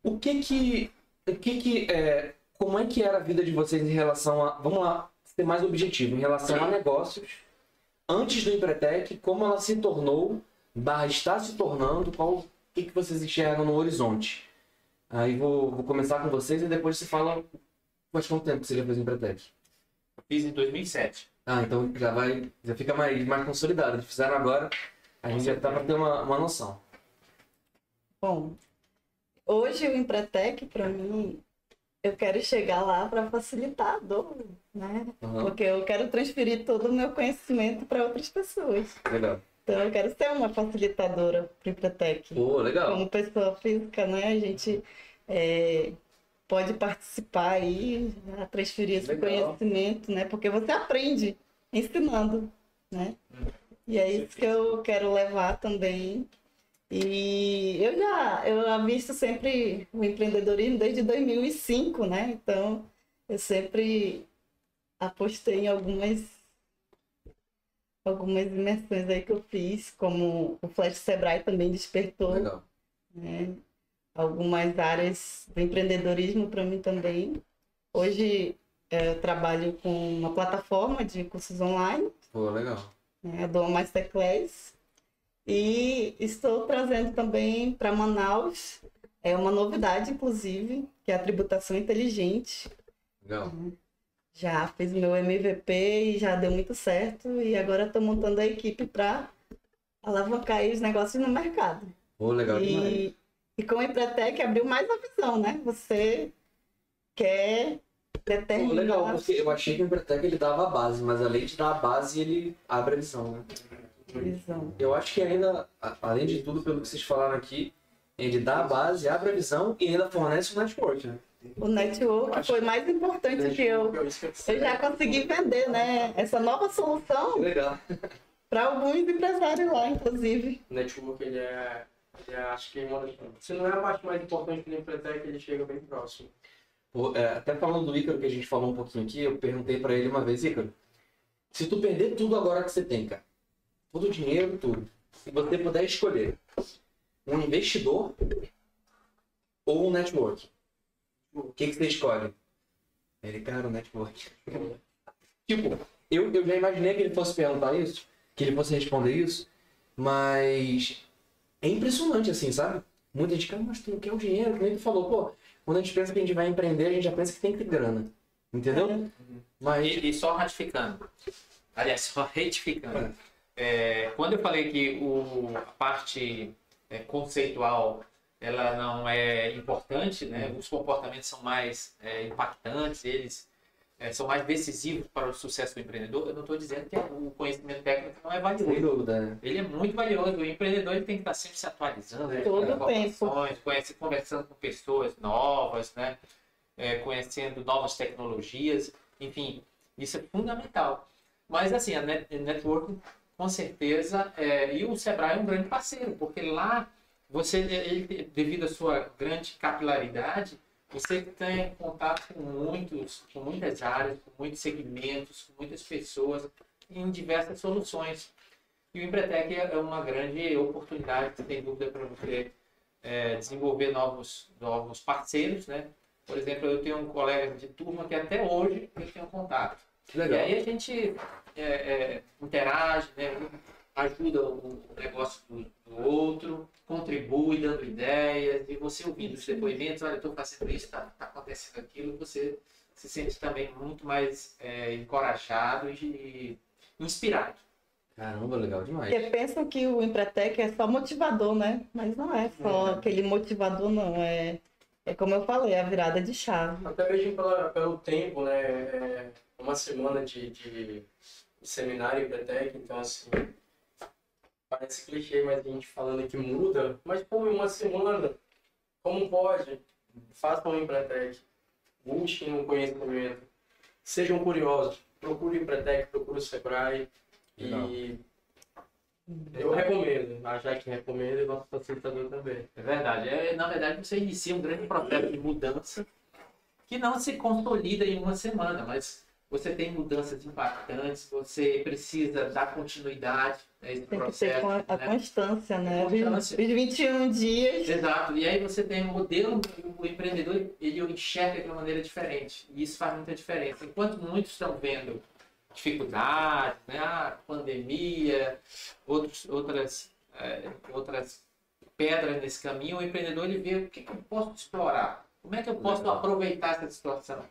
O que que. O que que. É, como é que era a vida de vocês em relação a. Vamos lá, ser mais objetivo, em relação a negócios. Antes do Empretec, como ela se tornou, barra está se tornando, qual o que, que vocês enxergam no horizonte? Aí vou, vou começar com vocês e depois você fala faz quanto tempo que você já fez o Empretec? Fiz em 2007. Ah, então já vai, já fica mais, mais consolidado. Eles fizeram agora, a gente já tá para ter uma, uma noção. Bom, hoje o Empretec, para mim, eu quero chegar lá para facilitar a dor, né? Aham, Porque eu quero transferir todo o meu conhecimento para outras pessoas. legal. Então, eu quero ser uma facilitadora para o Empretec. Pô, legal. Como pessoa física, né? A gente é, pode participar aí, né, transferir esse Legal. conhecimento, né? Porque você aprende ensinando, né? E é isso que eu quero levar também. E eu já eu avisto sempre o empreendedorismo desde 2005, né? Então, eu sempre apostei em algumas algumas imersões aí que eu fiz, como o Flash Sebrae também despertou, Legal. né? Algumas áreas do empreendedorismo para mim também. Hoje eh, eu trabalho com uma plataforma de cursos online, Pô, legal. né? a Doma Masterclass, e estou trazendo também para Manaus é uma novidade, inclusive, que é a tributação inteligente. Legal. Já fiz meu MVP e já deu muito certo. E agora estou montando a equipe para alavancar os negócios no mercado. Pô, legal demais. E, e com o Empretec abriu mais a visão, né? Você quer determinar. legal, porque eu achei que o Empretec ele dava a base, mas além de dar a base, ele abre a visão, né? Visão. Eu acho que ainda, além de tudo, pelo que vocês falaram aqui, ele dá a base, abre a visão e ainda fornece o network, né? O network foi mais importante que eu. Eu já consegui vender, né? Essa nova solução para alguns empresários lá, inclusive. O network, ele é, ele é, acho que uma das, se não é a parte mais importante do Empretec, ele chega bem próximo. Pô, é, até falando do Ícaro, que a gente falou um pouquinho aqui, eu perguntei pra ele uma vez, Ícaro, se tu perder tudo agora que você tem, cara, todo o dinheiro, tudo, se você puder escolher um investidor ou um network, o que, que você escolhe? Ele, cara, o network. tipo, eu, eu já imaginei que ele fosse perguntar isso, que ele fosse responder isso, mas é impressionante assim, sabe? Muita gente, cara, mas tu não quer o dinheiro, que nem tu falou, pô, quando a gente pensa que a gente vai empreender, a gente já pensa que tem que ter grana. Entendeu? Mas. E, e só ratificando, aliás, só retificando. É, quando eu falei que o, a parte é, conceitual ela não é importante, né? os comportamentos são mais é, impactantes, eles é, são mais decisivos para o sucesso do empreendedor, eu não estou dizendo que o conhecimento técnico não é Sem valioso. dúvida, né? Ele é muito valioso. O empreendedor ele tem que estar sempre se atualizando, né? Todo informações, conhece- conversando com pessoas novas, né? É, conhecendo novas tecnologias, enfim, isso é fundamental. Mas assim, a net, networking, com certeza, é, e o Sebrae é um grande parceiro, porque lá você, ele, devido à sua grande capilaridade, você tem contato com muitos, com muitas áreas, com muitos segmentos, com muitas pessoas em diversas soluções. E o Empretec é uma grande oportunidade, sem dúvida, para você é, desenvolver novos, novos parceiros, né? Por exemplo, eu tenho um colega de turma que até hoje eu tenho contato. Que E legal. aí a gente é, é, interage, né? um ajuda o negócio do, do outro, contribui dando ideias, e você ouvindo os depoimentos, olha, eu estou fazendo isso, está acontecendo aquilo, você se sente também muito mais é, encorajado e inspirado. Caramba, legal demais. Porque pensam que o Empretec é só motivador, né? Mas não é só aquele motivador, não. É, é como eu falei, é a virada de chave. Até mesmo pela, pelo tempo, né? É uma semana de, de seminário Empretec, então assim. Parece clichê, mas a gente falando que muda. Mas, pô, em uma semana, como pode? Façam o Empretec. Busquem um conhecimento. Sejam curiosos. Procure o Empretec, procure o Sebrae. E eu recomendo. A Jaque recomenda e o nosso facilitador também. É verdade. É, na verdade, você inicia um grande processo de mudança que não se consolida em uma semana, mas você tem mudanças impactantes, você precisa dar continuidade a esse Tem que ter processo. con- a né? constância, né? Constância. os 21 dias. Exato. E aí você tem um modelo, o empreendedor ele enxerga de uma maneira diferente. E isso faz muita diferença. Enquanto muitos estão vendo dificuldades, né? Ah, pandemia, outros, outras, eh, outras pedras nesse caminho, o empreendedor ele vê o que, que eu posso explorar, como é que eu posso Legal. aproveitar essa situação.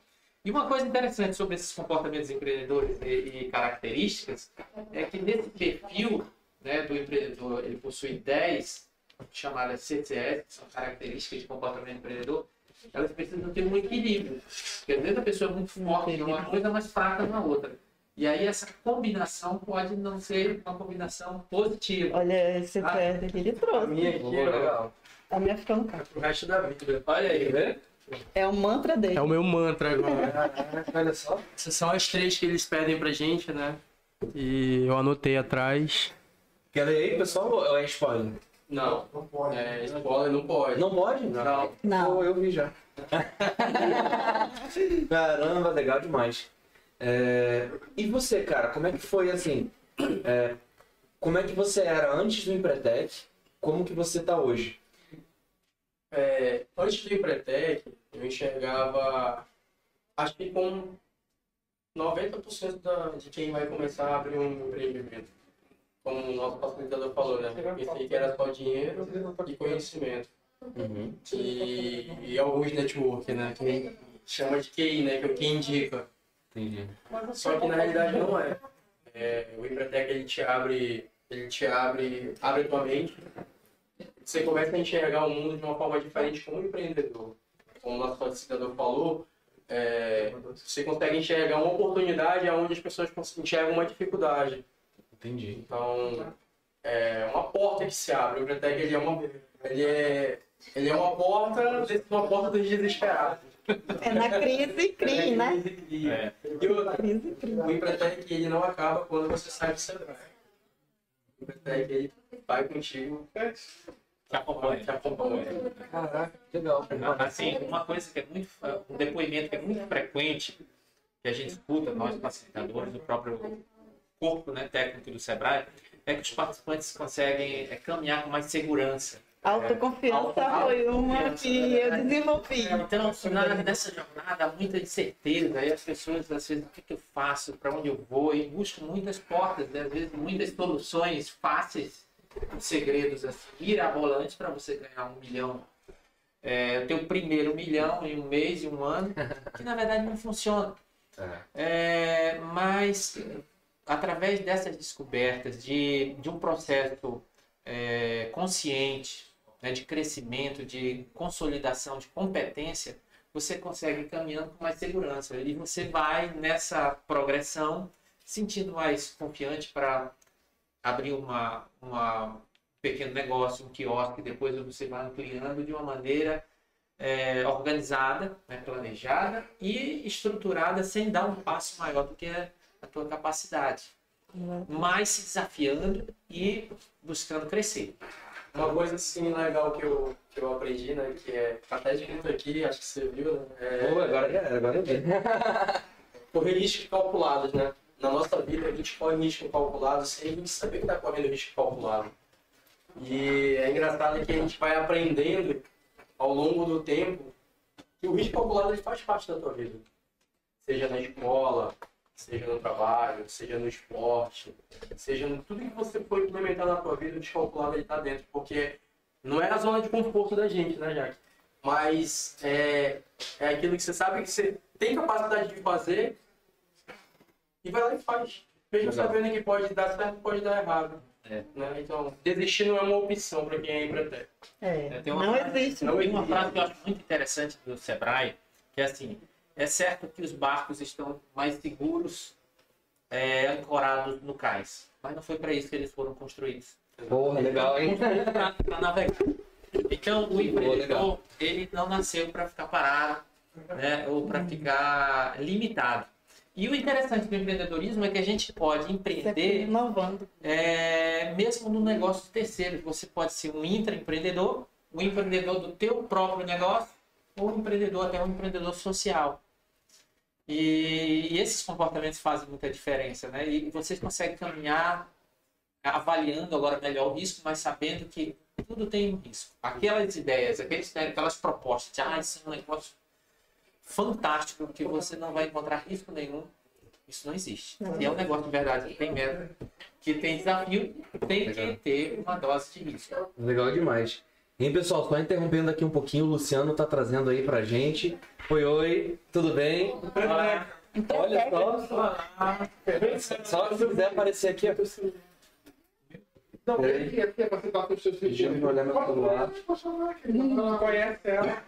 E uma coisa interessante sobre esses comportamentos empreendedores e, e características é que nesse perfil né, do empreendedor, ele possui 10 chamadas CCS, que são características de comportamento empreendedor, elas precisam ter um equilíbrio. Porque às vezes a pessoa é muito forte em uma coisa, mas fraca na outra. E aí essa combinação pode não ser uma combinação positiva. Olha, esse Ah. que ele A trouxe. minha aqui, ó, legal. A minha ficando é pro resto da vida. Olha aí, Vê? É o mantra dele. É o meu mantra agora. Olha só. Essas são as três que eles pedem pra gente, né? E eu anotei atrás. Quer ler aí, pessoal, ou é spoiler? Não, Não pode. é, spoiler não pode. Não pode? Não. Não. Pô, eu vi já. Caramba, legal demais. É, E você, cara, como é que foi assim? é, Como é que você era antes do Empretec? Como que você tá hoje? É, antes do Empretec, eu enxergava, acho que com 90% da, de quem vai começar a abrir um empreendimento. Como o nosso facilitador falou, né? Pensei que era só dinheiro e conhecimento. Uhum. E, e alguns network, né? Que chama de QI, né? Que é o que indica. Entendi. Só que na realidade não é. É, o Empretec ele te abre, ele te abre, abre tua mente. Você começa a enxergar o mundo de uma forma diferente como empreendedor. Como o nosso facilitador falou, é, você consegue enxergar uma oportunidade onde as pessoas enxergam uma dificuldade. Entendi. Então, é uma porta que se abre. O Empretec ele é uma, ele é, ele é uma porta, uma porta dos desesperados. É na crise crie, né? É. E outra, Crise o Empretec ele não acaba quando você sai do Sebrae. O Empretec ele vai contigo, Que acompanha. te acompanha. Caraca, legal. Assim, uma coisa que é muito, um depoimento que é muito frequente, que a gente escuta, nós facilitadores, do próprio corpo né, técnico do Sebrae, é que os participantes conseguem é, caminhar com mais segurança. Autoconfiança foi uma que eu desenvolvi. Então, na, nessa jornada, há muita incerteza, aí as pessoas, às vezes, o que, que eu faço, para onde eu vou, e buscam muitas portas, né? às vezes, muitas soluções fáceis, segredos assim, mirabolantes para você ganhar um milhão. É, o teu primeiro milhão em um mês, em um ano, que na verdade não funciona. É, mas através dessas descobertas de, de um processo é, consciente, né, de crescimento, de consolidação, de competência, você consegue ir caminhando com mais segurança. E você vai nessa progressão sentindo mais confiante para abrir uma, uma um pequeno negócio, um quiosque, depois você vai ampliando de uma maneira é, organizada, né, planejada e estruturada sem dar um passo maior do que a tua capacidade. Mas se desafiando e buscando crescer. Uma coisa assim legal que eu, que eu aprendi, né? Que é até escrito aqui, acho que você viu, né? É, Pô, agora já era, agora eu vi. correr riscos calculados, né? Na nossa vida a gente corre risco calculado sem a gente saber que está correndo risco calculado. E é engraçado que a gente vai aprendendo ao longo do tempo que o risco calculado ele faz parte da tua vida. Seja na escola, seja no trabalho, seja no esporte, seja em tudo que você for implementar na tua vida, o risco calculado ele está dentro. Porque não é a zona de conforto da gente, né, Jaque? Mas é, é aquilo que você sabe que você tem capacidade de fazer e vai lá e faz. Mesmo Legal. sabendo que pode dar certo, pode dar errado. É. Né? Então, desistir não é uma opção para quem é empreendedor. É, Tem uma não frase- existe. não Tem uma frase que eu acho muito interessante do Sebrae, que é assim, é certo que os barcos estão mais seguros é, ancorados no cais, mas não foi para isso que eles foram construídos. Porra, legal, hein? para navegar. Então, o empreendedor, ele não nasceu para ficar parado, né, ou para ficar limitado. E o interessante do empreendedorismo é que a gente pode empreender inovando. é, mesmo no negócio de terceiros. Você pode ser um intraempreendedor, um empreendedor do teu próprio negócio, ou um empreendedor, até um empreendedor social. E, e esses comportamentos fazem muita diferença, né? E vocês conseguem caminhar avaliando agora melhor o risco, mas sabendo que tudo tem um risco. Aquelas ideias, aqueles, aquelas propostas, de, ah, isso é um negócio fantástico, que você não vai encontrar risco nenhum, isso não existe. E é um negócio de verdade que tem meta, que tem desafio, tem que Legal. ter uma dose de risco. Legal demais. E pessoal, só interrompendo aqui um pouquinho, o Luciano tá trazendo aí pra gente. Oi, oi, tudo bem? Olha só. Só se quiser aparecer aqui, ó. Não, Peraí. ele quer quer participar com os seus Deixa eu olhar meu celular. Não conhece ela.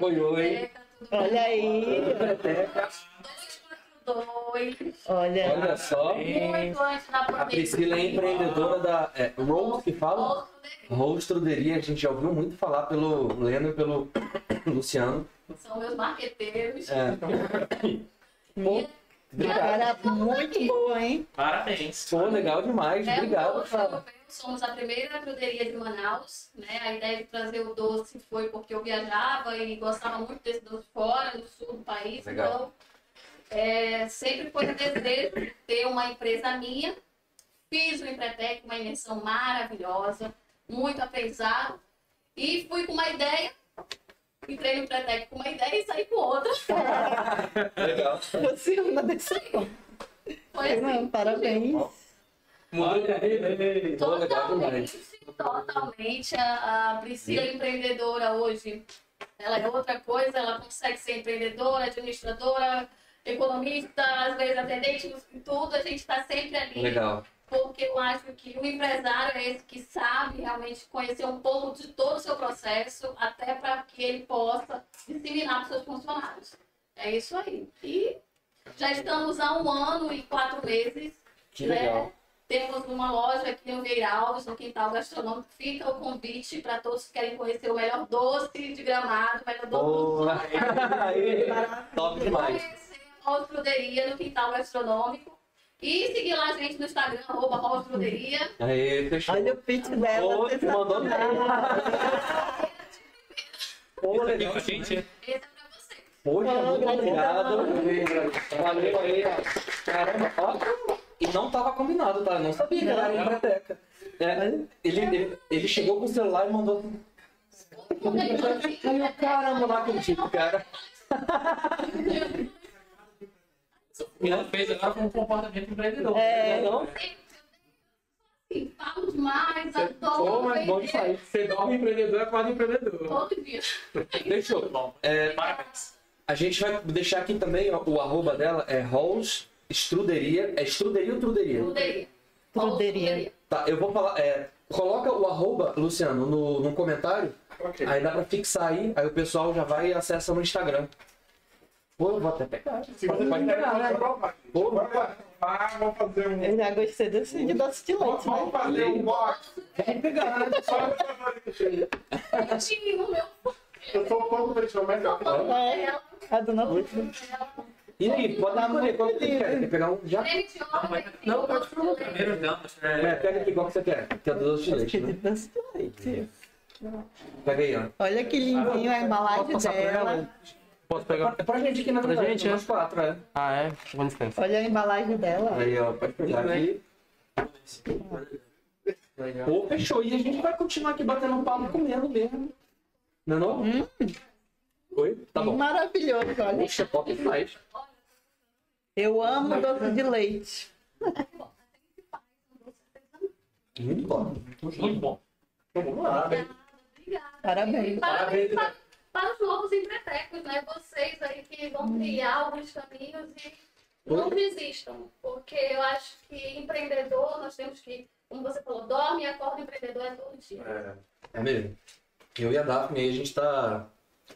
Oi, oi. Olha aí. Olha. Olha só. Muito antes da A. Priscila é empreendedora da é, Rose, que fala? Rose Truderia. A gente já ouviu muito falar pelo Leno e pelo Luciano. São meus marqueteiros. É. E Cara, muito boa, hein? Parabéns. Pô, legal demais. É, Obrigado, cara. Somos a primeira fruteria de Manaus, né? A ideia de trazer o doce foi porque eu viajava e gostava muito desse doce fora, no sul do país. Legal. Então, é, sempre foi um desejo de ter uma empresa minha. Fiz o Empretec, uma imersão maravilhosa, muito aprendizado. E fui com uma ideia, entrei no Empretec com uma ideia e saí com outra. Legal. Você é uma dessa forma. Foi assim. Não, parabéns. Mudou vida. Totalmente, totalmente. A, a Priscila empreendedora hoje, ela é outra coisa, ela consegue ser empreendedora, administradora, economista, às vezes atendente, em tudo, a gente está sempre ali. Legal. Porque eu acho que o empresário é esse que sabe realmente conhecer um pouco de todo o seu processo, até para que ele possa disseminar para os seus funcionários. É isso aí. E já estamos há um ano e quatro meses Que né? legal. Temos uma loja aqui no Vieira Alves, no Quintal Gastronômico. Fica o convite para todos que querem conhecer o melhor doce de gramado, o melhor doce aí, top demais. conhecer a Rose no Quintal Gastronômico. E seguir lá a gente no Instagram, arroba. Aí, fechou. Olha o pitch dela. Pô, tu mandou bem. Pô, Aqui legal. com a gente. Esse é pra você. Poxa, muito obrigado. Valeu aí. ó. Caramba, ó. E não tava combinado, tá? Eu não sabia que era biblioteca. É, ele, ele, ele chegou com o celular e mandou. Aí eu, caramba, não acredito, cara. Ela fez agora com um comportamento empreendedor. É. Não? Assim, falo demais, Pô, adoro mas bom demais. Você dorme empreendedor, é quase empreendedor. todo dia. Fechou. Muito bom. É, Parabéns. A gente vai deixar aqui também ó, o arroba dela, é Rolls Estruderia. É Estruderia ou Truderia? Fruteria. Fruteria. Tá, eu vou falar. É, coloca o arroba, Luciano, no, no comentário. Ok. Aí dá pra fixar aí, aí o pessoal já vai e acessa no Instagram. Pô, eu vou até pegar. Se Pode, você pode quiser, pegar, né? Pô, vamos fazer um. Eu já gostei desse de doce de Vamos leite, né? vamos fazer um box. Pode pegar, né? Só. Eu tinha o meu Eu sou um pouco mas eu É, a dona Lúcia. E aí, pode dar escolher qual que você quer. Quer pegar um já? Não, pode falar. Primeiro damos. É, pega aqui qual que você quer. Que é do doce de leite, Que né? doce de leite. Pega aí, ó. Olha que lindinho a embalagem pra ela? dela. Posso pegar? É pra gente aqui na Pra verdade, gente, é? nós quatro, é. Ah, é? Com licença. Olha a embalagem dela. Aí, ó, pode pegar aqui. Pô, fechou. E a gente vai continuar aqui batendo um papo comendo mesmo. Não é não? Hum. Oi? Tá bom. Maravilhoso, olha. Poxa, top demais. Eu amo doce de leite. Muito bom. Muito bom. Então, vamos lá. Obrigada. Parabéns. Parabéns para, para os novos empretecos, né? Vocês aí que vão trilhar alguns caminhos e não desistam, porque eu acho que empreendedor, nós temos que, como você falou, dorme e acorda empreendedor é todo dia. É mesmo. Eu e a Daphne, a gente tá,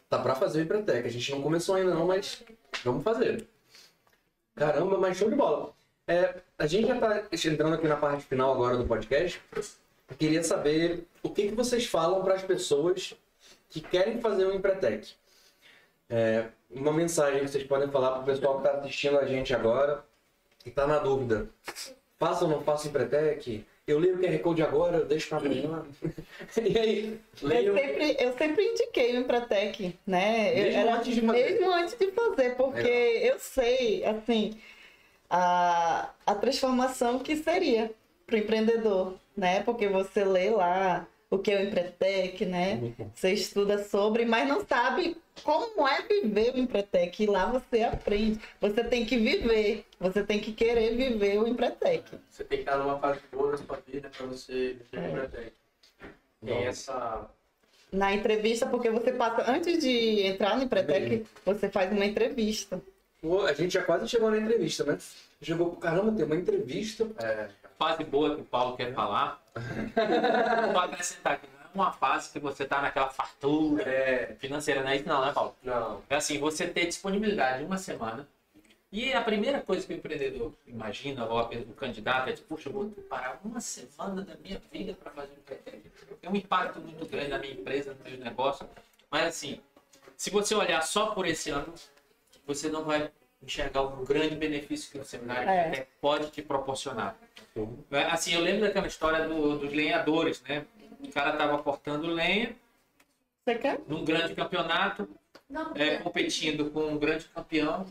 tá pra fazer o Empretec. A gente não começou ainda não, mas vamos fazer. Caramba, mas show de bola. É, a gente já tá entrando aqui na parte final agora do podcast. Eu queria saber o que, que vocês falam para as pessoas que querem fazer um Empretec. É, uma mensagem que vocês podem falar para o pessoal que está assistindo a gente agora e está na dúvida. Faça ou não faça Empretec? Eu leio o QR Code agora, eu deixo para amanhã. e aí? Eu Leiam. sempre, eu sempre indiquei o Empretec, né? Eu- Mesmo era- antes de fazer. Mesmo antes de fazer, porque eu sei, assim, a, a transformação que seria para o empreendedor, né? Porque você lê lá o que é o Empretec, né? Você estuda sobre, mas não sabe como é viver o Empretec. E lá você aprende. Você tem que viver, você tem que querer viver o Empretec. Você tem que estar numa fase boa da sua vida para você É. viver empretec. Tem essa. Na entrevista, porque você passa, antes de entrar no Empretec, Bem. você faz uma entrevista. Pô, a gente já quase chegou na entrevista, né? Chegou, caramba, tem uma entrevista. É, Fase boa que o Paulo quer falar. Vou acrescentar que não é uma fase que você tá naquela fartura é, financeira, não é isso não, né, Paulo? não. É assim, você ter disponibilidade de uma semana. E a primeira coisa que o empreendedor imagina, ou a- o candidato, é tipo, puxa, eu vou parar uma semana da minha vida para fazer um empreendimento. Tem um impacto muito grande na minha empresa, no meu negócio. Mas assim, se você olhar só por esse ano, você não vai enxergar o grande benefício que o seminário É. pode te proporcionar. Assim, eu lembro daquela história do- dos lenhadores, né? O cara estava cortando lenha Você quer? num grande campeonato, Não, é, competindo com um grande campeão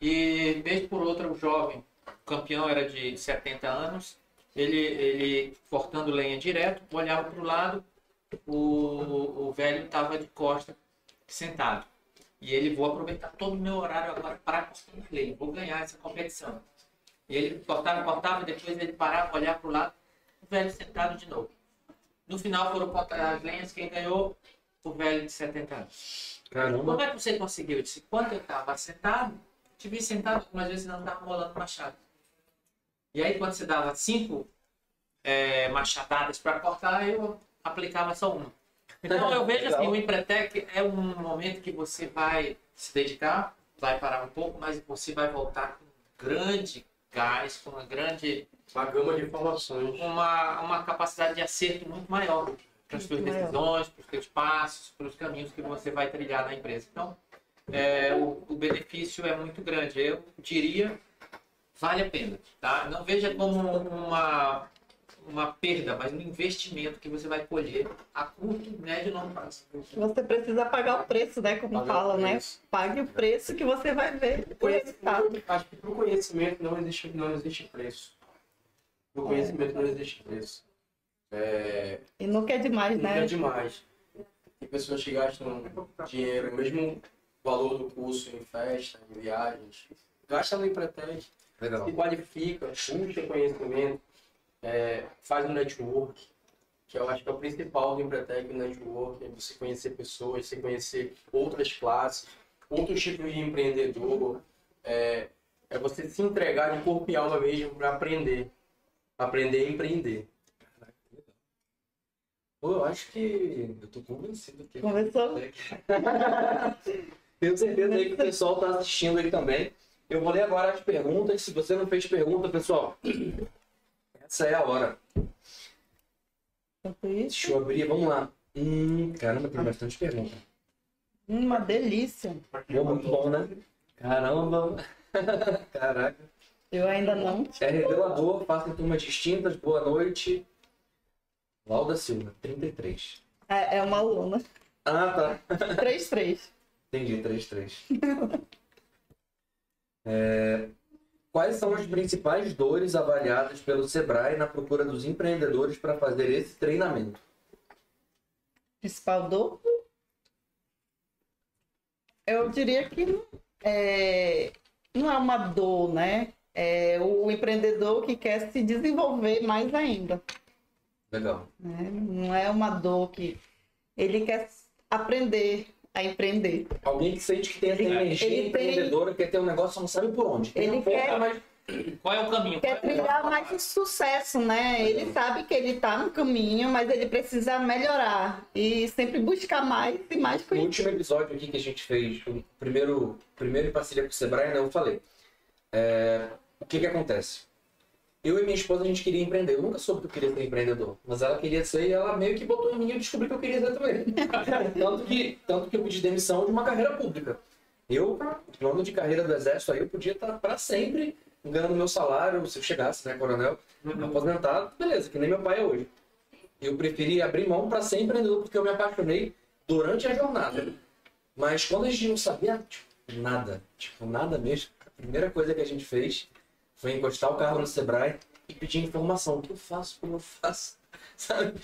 e vez por outra o jovem, o campeão era de 70 anos, ele, ele cortando lenha direto, olhava para o lado, o, o velho estava de costa sentado. E ele, vou aproveitar todo o meu horário agora para cortar lenha, vou ganhar essa competição. E ele cortava, cortava, depois ele parava, olhava para o lado, o velho sentado de novo. No final foram cortar as lenhas, quem ganhou? O velho de 70 anos. Caramba. Como é que você conseguiu? Eu disse, quando eu estava sentado, te vi sentado, algumas vezes não estava rolando machado. E aí, quando você dava cinco é, machadadas para cortar, eu aplicava só uma. Então, eu vejo assim, o Empretec é um momento que você vai se dedicar, vai parar um pouco, mas você vai voltar com grande gás, com uma grande Uma gama de informações. uma, uma capacidade de acerto muito maior para as suas decisões, para os seus passos, para os caminhos que você vai trilhar na empresa. Então, é, o, o benefício é muito grande. Eu diria, vale a pena. Tá? Não veja como uma, uma perda, mas um investimento que você vai colher a curto, médio e longo prazo. Você precisa pagar o preço, né? Como Pagar fala, o né? preço. Pague o preço que você vai ver o resultado. Acho que para o conhecimento não existe, não existe preço. Para o conhecimento não existe preço. É, E nunca é demais, nunca né? é demais. Tem pessoas que gastam dinheiro, mesmo o valor do curso em festa, em viagens, gasta no Empretec, Legal. se qualifica, busca conhecimento, é, faz um network, que eu acho que é o principal do Empretec, o network, é você conhecer pessoas, você conhecer outras classes, outros tipos de empreendedor, é, é você se entregar de corpo e alma mesmo para aprender, aprender a empreender. Pô, eu acho que eu tô convencido aqui. Começou? Tenho certeza aí que o pessoal tá assistindo aí também. Eu vou ler agora as perguntas. Se você não fez pergunta, pessoal, essa é a hora. Deixa eu abrir, vamos lá. Hum, caramba, tem bastante pergunta. uma delícia. Pô, muito bom, né? Caramba. Caraca. Eu ainda não. É revelador, façam turmas distintas, boa noite. Lauda Silva, 33. É, é uma aluna. Ah, tá. 3-3. Entendi, 33. É, quais são as principais dores avaliadas pelo Sebrae na procura dos empreendedores para fazer esse treinamento? Principal dor? Eu diria que não é, não é uma dor, né? É o empreendedor que quer se desenvolver mais ainda. Legal. né? Não é uma dor que ele quer aprender a empreender. Alguém que sente que tem essa energia Ele tem- empreendedora, quer ter um negócio, não sabe por onde. Tem Ele um quer- mas Qual é o caminho? Quer trilhar mais de sucesso, né? Ele sabe que ele está no caminho, mas ele precisa melhorar e sempre buscar mais e mais No conhecimento. último episódio aqui que a gente fez, o primeiro, primeiro em parceria com o Sebrae, né, eu falei. É, o que que acontece? Eu e minha esposa, a gente queria empreender. Eu nunca soube que eu queria ser empreendedor. Mas ela queria ser e ela meio que botou em mim e eu descobri que eu queria ser também. tanto, que, tanto que eu pedi demissão de uma carreira pública. Eu, plano de carreira do Exército, aí eu podia estar para sempre ganhando meu salário, se eu chegasse, né, coronel, aposentado, beleza, que nem meu pai é hoje. Eu preferi abrir mão para ser empreendedor porque eu me apaixonei durante a jornada. Mas quando a gente não sabia tipo, nada, tipo, nada mesmo, a primeira coisa que a gente fez foi encostar o carro no Sebrae e pedir informação. O que eu faço? Como eu faço? Sabe?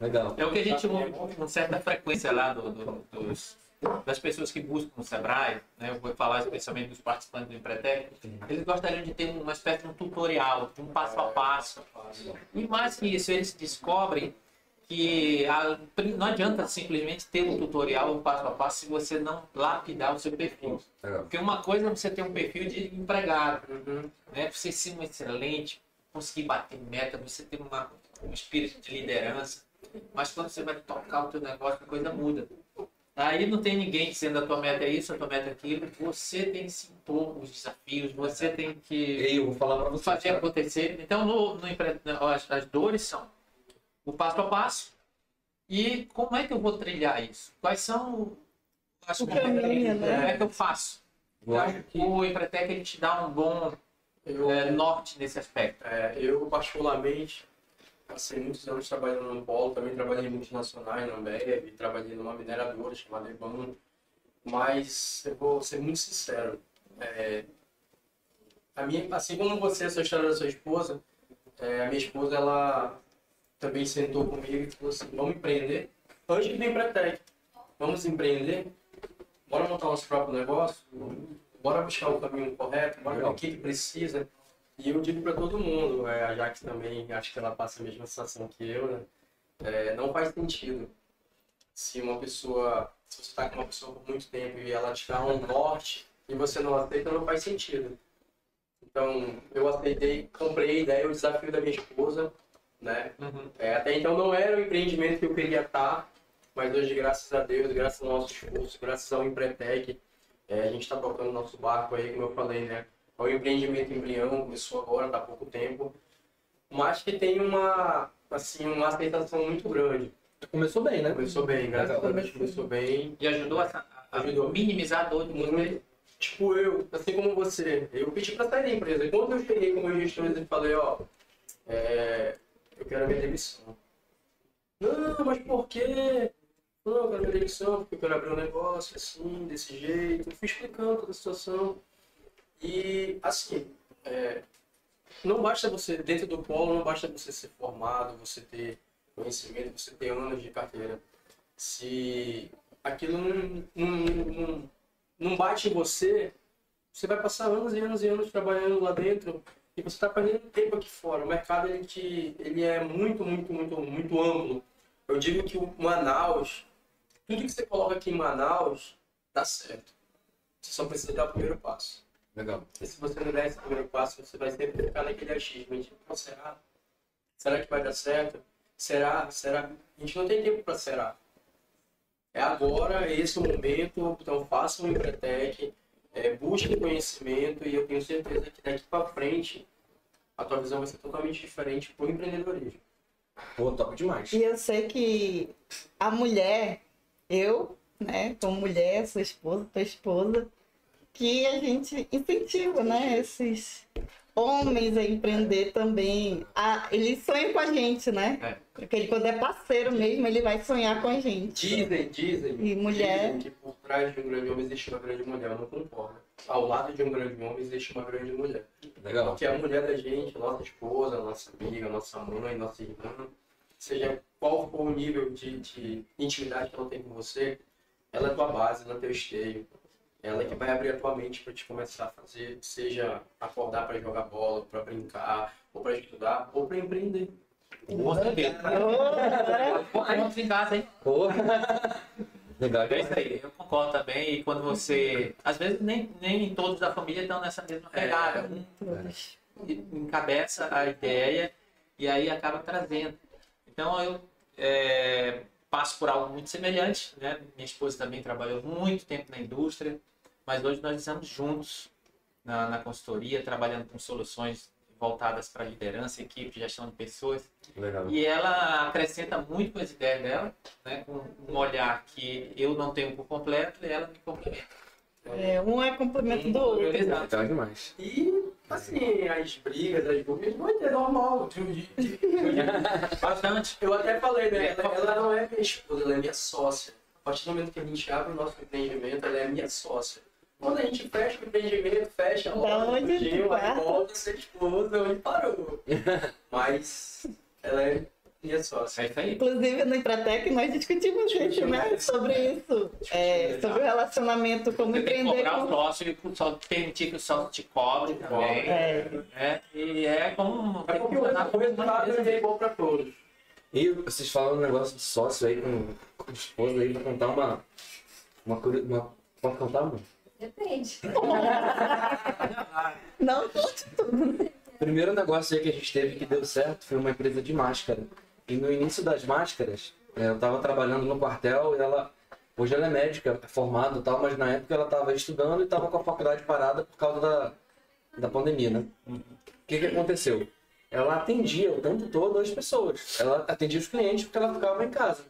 Legal. É o que a gente ouve com certa frequência lá do- do- dos, das pessoas que buscam o Sebrae, né? eu vou falar especialmente dos participantes do Empretec, eles gostariam de ter uma espécie de um tutorial, um passo a passo. E mais que isso, eles descobrem que a- não adianta simplesmente ter um tutorial, um passo a passo, se você não lapidar o seu perfil. Legal. Porque uma coisa é você ter um perfil de empregado, né? Você ser um excelente, conseguir bater meta, você ter uma, um espírito de liderança. Mas quando você vai tocar o teu negócio, a coisa muda. Aí não tem ninguém dizendo a tua meta é isso, a tua meta é aquilo. Você tem que se impor os desafios, você tem que eu vou falar você. fazer cara. acontecer. Então, no, no as, as dores são o passo a passo e como é que eu vou trilhar isso? Quais são as O caminho, né? Como é que eu faço? Então, acho que- o Empretec ele te dá um bom Eu, é, norte nesse aspecto. é, eu, particularmente, passei muitos anos trabalhando no polo, também trabalhei em multinacionais, na Ambev, trabalhei numa mineradora chamada Eban, mas eu vou ser muito sincero, é, a minha, assim como você, a sua história da sua esposa, é, a minha esposa, ela também sentou comigo e falou assim, vamos empreender antes do Empretec, vamos empreender, bora montar nosso próprio negócio, bora buscar o caminho correto, bora ver o que, que precisa. E eu digo para todo mundo, é, a Jaque também, acho que ela passa a mesma sensação que eu, né? É, não faz sentido se uma pessoa, se você está com uma pessoa por muito tempo e ela te dá um norte e você não aceita, não faz sentido. Então, eu aceitei, comprei a ideia, o desafio da minha esposa, né? É, até então não era o empreendimento que eu queria estar, mas hoje, graças a Deus, graças ao nosso esforço, graças ao Empretec, é, a gente está tocando nosso barco aí, como eu falei, né? É um empreendimento embrião, começou agora, está há pouco tempo, mas que tem uma, assim, uma aceitação muito grande. Começou bem, né? Começou bem, graças a Deus, começou bem. E ajudou a, a Ajudou. minimizar a dor de você. Tipo eu, assim como você, eu pedi para sair da empresa. E quando eu cheguei com meus gestores e falei, ó, é, eu quero a minha demissão. Não, mas por quê? Não, eu quero a minha demissão, porque eu quero abrir um negócio assim, desse jeito. Eu fui explicando toda a situação. E, assim, é, não basta você, dentro do polo, não basta você ser formado, você ter conhecimento, você ter anos de carteira. Se aquilo não, não, não, não bate em você, você vai passar anos e anos e anos trabalhando lá dentro e você está perdendo tempo aqui fora. O mercado ele, te, ele é muito, muito, muito, muito amplo. Eu digo que o Manaus, tudo que você coloca aqui em Manaus, dá certo. Você só precisa dar o primeiro passo. Legal. E se você não der esse primeiro passo, você vai sempre ficar naquele achismo de, "Pô, será? Será que vai dar certo? Será? Será? A gente não tem tempo para será. É agora, esse é o momento, então faça um Empretec, é, busque conhecimento e eu tenho certeza que daqui para frente a tua visão vai ser totalmente diferente para o empreendedorismo. Pô, top demais. E eu sei que a mulher, eu, né, como mulher, sua esposa, tua esposa, que a gente incentiva, né, esses homens a empreender também. A, eles sonham com a gente, né? Porque ele, quando é parceiro mesmo, ele vai sonhar com a gente. Dizem, dizem, E mulher? dizem que por trás de um grande homem existe uma grande mulher. Eu não concordo. Ao lado de um grande homem existe uma grande mulher. Legal. Porque a mulher da gente, nossa esposa, nossa amiga, nossa mãe, nossa irmã, seja qual for o nível de, de intimidade que ela tem com você, ela é tua base, ela é teu esteio. Ela é que vai abrir a tua mente para te começar a fazer, seja acordar para jogar bola, para brincar, ou para estudar, ou para empreender. Certeza. Ponto em casa, hein? Pô. Legal. É isso aí, eu concordo também. E quando você. Às vezes nem, nem todos da família estão nessa mesma pegada. Um Todos. encabeça a ideia e aí acaba trazendo. Então eu é, passo por algo muito semelhante, né? Minha esposa também trabalhou muito tempo na indústria, mas hoje nós estamos juntos na, na consultoria, trabalhando com soluções voltadas para liderança, equipe, gestão de pessoas. Legal. E ela acrescenta muito com as ideias dela, né? com um olhar que eu não tenho por completo e ela me complementa. É, um é complemento do outro. Exato. Legal demais. E, assim, as brigas, as dúvidas, vai ter normal. De- de- de- Bastante. Eu até falei, né? Ela, ela não é minha esposa, ela é minha sócia. A partir do momento que a gente abre o nosso empreendimento, ela é minha sócia. Quando a gente fecha o empreendimento, fecha, Da roda, onde tudinho, tu aí volta a ser esposa, onde parou. Mas ela é minha sócia. É isso aí. Inclusive no Empratec nós discutimos isso, né? Sobre isso. É, sobre o relacionamento como Você tem que empreender cobrar o com. sócio e só permitir que o sócio te cobre também. É, É, e é como. É o como uma resultado empresa. é bom para todos. E vocês falam um negócio de sócio aí com, com esposa aí pra contar uma. Uma, uma Pode contar, mano? Depende. não conte tudo. Primeiro negócio aí que a gente teve que deu certo foi uma empresa de máscara. E no início das máscaras, eh, eu estava trabalhando no quartel e ela. Hoje ela é médica, é formada e tal, mas na época ela estava estudando e estava com a faculdade parada por causa da, da pandemia, né? O que, que aconteceu? Ela atendia o tempo todo as pessoas. Ela atendia os clientes porque ela ficava em casa.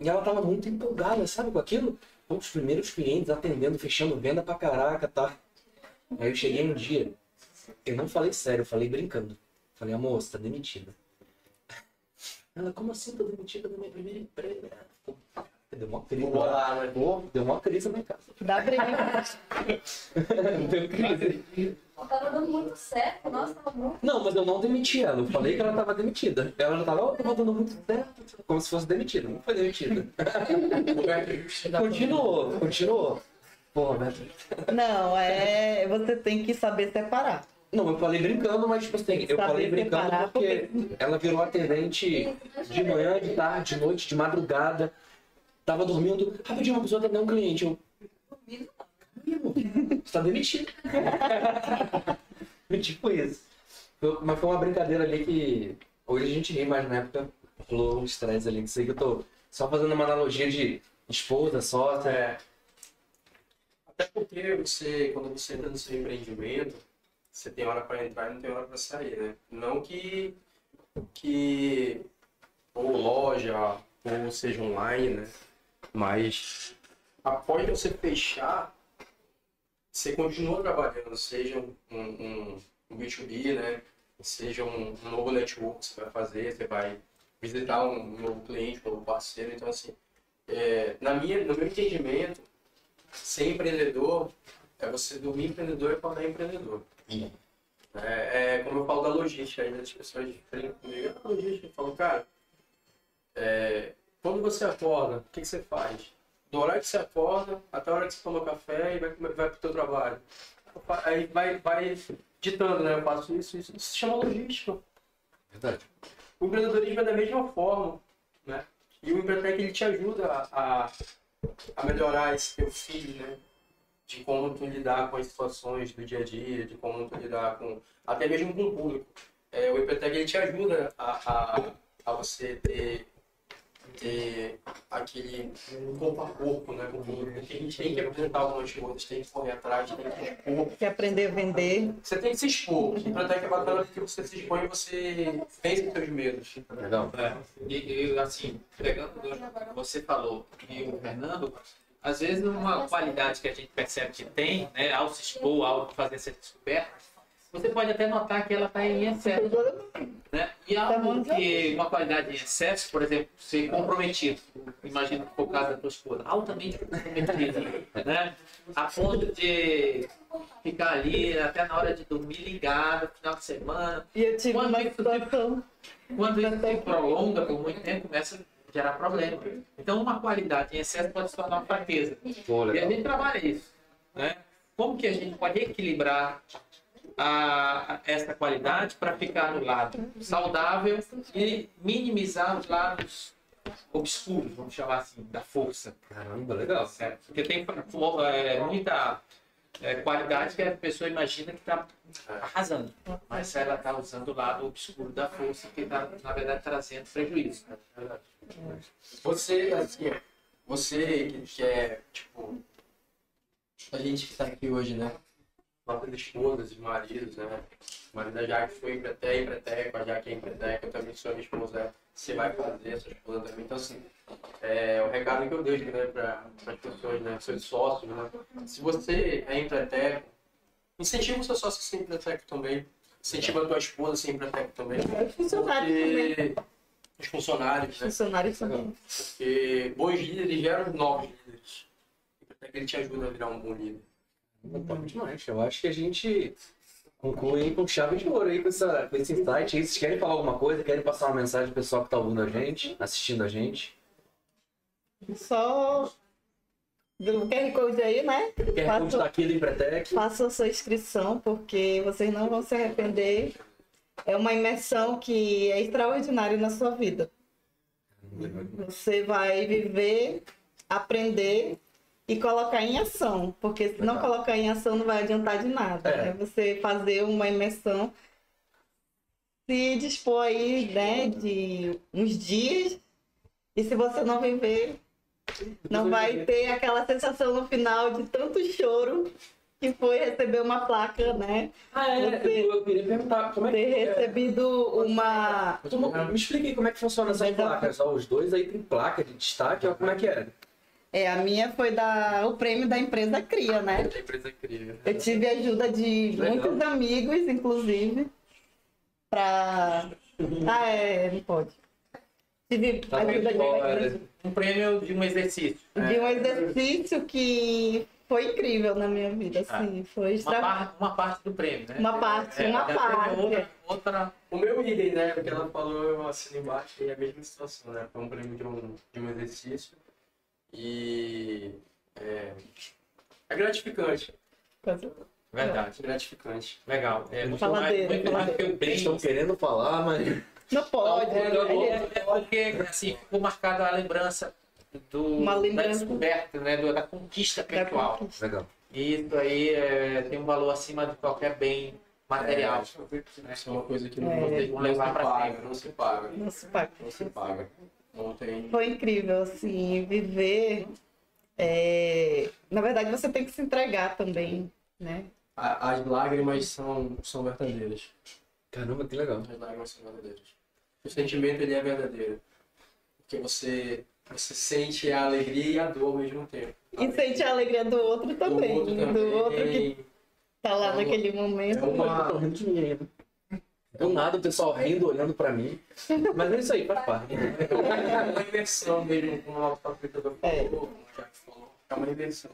E ela tava muito empolgada, sabe, com aquilo. Pô, Os primeiros clientes atendendo, fechando venda pra caraca, tá? Aí eu cheguei um dia, eu não falei sério, eu falei brincando. Falei, amor, você tá demitida. Ela, como assim tô demitida da minha primeira empresa? Deu uma crise lá, né? Deu uma crise na minha casa. Dá briga. Deu crise. Não tava dando muito certo, nossa, tava muito. Não, mas eu não demiti ela. Eu falei que ela tava demitida. Ela já tava, ó, tava dando muito certo. Como se fosse demitida. Não foi demitida. Continuou, continuou. Pô, Roberto. Não, é. Você tem que saber separar. Não, eu falei brincando, mas tipo assim, eu falei brincando separar, porque ela virou atendente de manhã, de tarde, de noite, de madrugada. Tava dormindo, rapidinho, uma pessoa atendeu um cliente. Eu, "Amigo, você tá demitido. tipo isso. Mas foi uma brincadeira ali que hoje a gente ri, mas na época rolou um estresse ali. Aí que eu tô só fazendo uma analogia de esposa, sócia. É. Até porque você, quando você entra no seu empreendimento, você tem hora para entrar e não tem hora para sair, né? Não que, que ou loja, ou seja online, né? Mas após você fechar, você continua trabalhando, seja um, um, um B2B, né? Seja um, um novo network que você vai fazer, você vai visitar um novo cliente, um novo parceiro. Então, assim, é, na minha, no meu entendimento, ser empreendedor é você dormir empreendedor e acordar empreendedor. É, é como eu falo da logística, ainda as pessoas brincam comigo, "Ah, logística, eu falo, cara, é, quando você acorda, o que, que você faz? Do horário que você acorda até a hora que você toma café e vai, vai pro teu trabalho. Aí vai, vai ditando, né? Eu faço isso, isso. Isso se chama logística. Verdade. O empreendedorismo é da mesma forma, né? E o Empretec ele te ajuda a, a, melhorar esse teu feed, né? De como tu lidar com as situações do dia a dia, de como tu lidar com até mesmo com o público. É, o Empretec ele te ajuda a, a, a você ter, ter aquele corpo a corpo, né? Com o público. Porque a gente tem que apresentar algumas coisas, tem que correr atrás, tem que expor. Quer aprender a vender. Você tem que se expor. O Empretec é bacana porque você se expõe e você vence os seus medos. Legal. É, e, e, assim, pegando do que você falou e o Fernando, às vezes uma qualidade que a gente percebe que tem, né, ao se expor, ao fazer essa descoberta, você pode até notar que ela está em excesso. Né? E algo que uma qualidade em excesso, por exemplo, ser comprometido, imagina que for o caso da tua esposa, altamente comprometida, né? a ponto de ficar ali até na hora de dormir ligado, final de semana, E eu tive Quando uma isso- situação. quando isso se prolonga por muito tempo, começa a gerar problema. Então, uma qualidade em excesso pode se tornar uma fraqueza. Pô, E a gente trabalha isso. Né? Como que a gente pode equilibrar a, a- essa qualidade para ficar no lado saudável e minimizar os lados obscuros, vamos chamar assim, da força. Caramba, legal. Certo? Porque tem é, muita é, qualidade que a pessoa imagina que está arrasando, mas ela está usando o lado obscuro da força que está, na verdade, trazendo prejuízo. Você, assim, você que quer, tipo, a gente que tá aqui hoje, né? Nossas esposas e maridos, né? O marido da Jaque foi empreteco, empreteco, a Jaque é empreteco, eu também sou a minha esposa, é, você vai fazer, sua esposa também. Então, assim, é, o recado que eu deixo, né, para as pessoas, né, seus sócios, né? Se você é empreteco, incentiva o seu sócio a ser empreteco também. Incentiva a tua esposa a ser empreteco também. Os funcionários também. Porque os funcionários, né? Funcionários também. Porque bons líderes geram novos líderes. Até que ele te ajuda a virar um bom líder. Top demais. Eu acho que a gente conclui com chave de ouro aí com, essa, com esse insight. aí. Vocês querem falar alguma coisa? Querem passar uma mensagem pro pessoal que tá ouvindo a gente, assistindo a gente? Só. O QR Code aí, né? Quer Faça- contar aqui do Empretec? Faça a sua inscrição, porque vocês não vão se arrepender. É uma imersão que é extraordinária na sua vida. Você vai viver, aprender e colocar em ação. Porque se não Legal. colocar em ação, não vai adiantar de nada. É. É você fazer uma imersão, se dispor aí, né, de uns dias. E se você não viver, não vai ter aquela sensação no final de tanto choro que foi receber uma placa, né? Ah, é, Você- eu, queria perguntar como é que Ter é. recebido uma. Me explique como é que funciona essas placas. Ó, os dois aí tem placa de destaque, ó, como é que é? É, a minha foi da, o prêmio da empresa Cria, né? A empresa cria. Eu tive a ajuda de Legal. muitos amigos, inclusive, pra. Ah, é, não pode. Tive Tá ajuda de. Um prêmio de um exercício. de um exercício que foi incrível na minha vida, assim. Foi Uma, extra... par- uma parte do prêmio, né? Uma parte, uma deve ter parte. Outra, outra O meu item, né? O que ela falou, eu assino embaixo e é a mesma situação, né? Foi um prêmio de um, de um exercício. E. É, é gratificante. verdade. Gratificante. Legal. É muito mais, muito mais do que o Eles prêmio. estão querendo falar, mas. Não pode. É, né? é porque assim, ficou marcada a lembrança do, Uma da descoberta, né? do- da conquista pessoal. Legal. E isso aí é, tem um valor acima de qualquer bem material. Isso é uma coisa que não, É. não, se- não se Levar paga, não se paga. Nossa, pá. Não se paga. Não tem. Foi incrível, assim, viver. é, Na verdade, você tem que se entregar também, né? A- As lágrimas são, são verdadeiras. Caramba, que legal. As lágrimas são verdadeiras. O sentimento ele é verdadeiro. Porque você, você sente a alegria e a dor ao mesmo tempo. E sente a alegria do outro Do também. outro também. Do outro que tá lá É uma- naquele momento. é uma- rindo de mim ainda. Do nada o pessoal rindo, olhando pra mim. Mas é isso aí, faz parte. É uma inversão mesmo, como o É. falou, como o Jack falou. É uma inversão.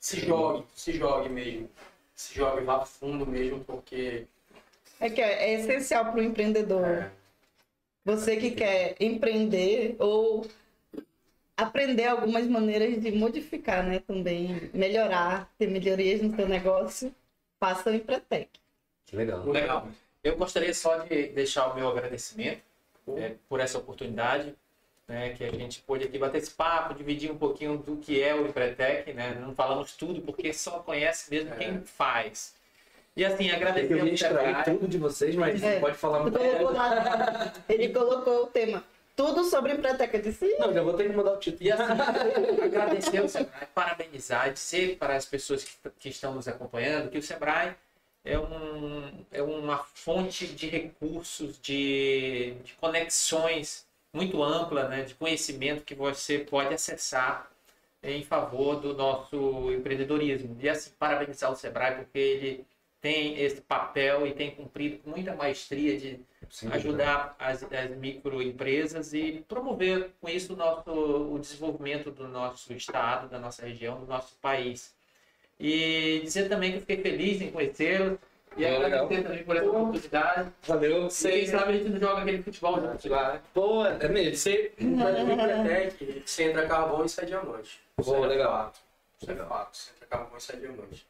Se jogue, se jogue mesmo. Se jogue, vá fundo mesmo, porque É que é, é essencial para o empreendedor. é, Você que quer empreender ou aprender algumas maneiras de modificar, né? Também melhorar, ter melhorias no seu negócio, faça o Empretec. Que legal. Legal. Eu gostaria só de deixar o meu agradecimento é, por essa oportunidade, né, que a gente pôde aqui bater esse papo, dividir um pouquinho do que é o Empretec, né? Não falamos tudo porque só conhece mesmo É. quem faz. E assim, Eu agradecer ia ao extrair Sebrae. tudo de vocês, mas É. pode falar Ele muito. ele colocou o tema tudo sobre Empretec. Eu disse, Não, já vou ter que mudar o título. E assim, agradecer ao Sebrae, parabenizar, dizer para as pessoas que, que estão nos acompanhando que o Sebrae é, um, é uma fonte de recursos, de, de conexões muito ampla, né, de conhecimento que você pode acessar em favor do nosso empreendedorismo. E assim, parabenizar o Sebrae porque ele tem esse papel e tem cumprido com muita maestria de dúvida. ajudar as, as microempresas e promover com isso o, nosso, o desenvolvimento do nosso estado, da nossa região, do nosso país. E dizer também que eu fiquei feliz em conhecê-lo e É, legal. agradecer também por essa oportunidade. Valeu. E quem sabe a gente não joga aquele futebol junto lá, né? Pô, é mesmo. Você, mas no Empretec, você entra carvão e sai diamante. Pô, legal. Isso é fato. Você entra carvão e sai diamante.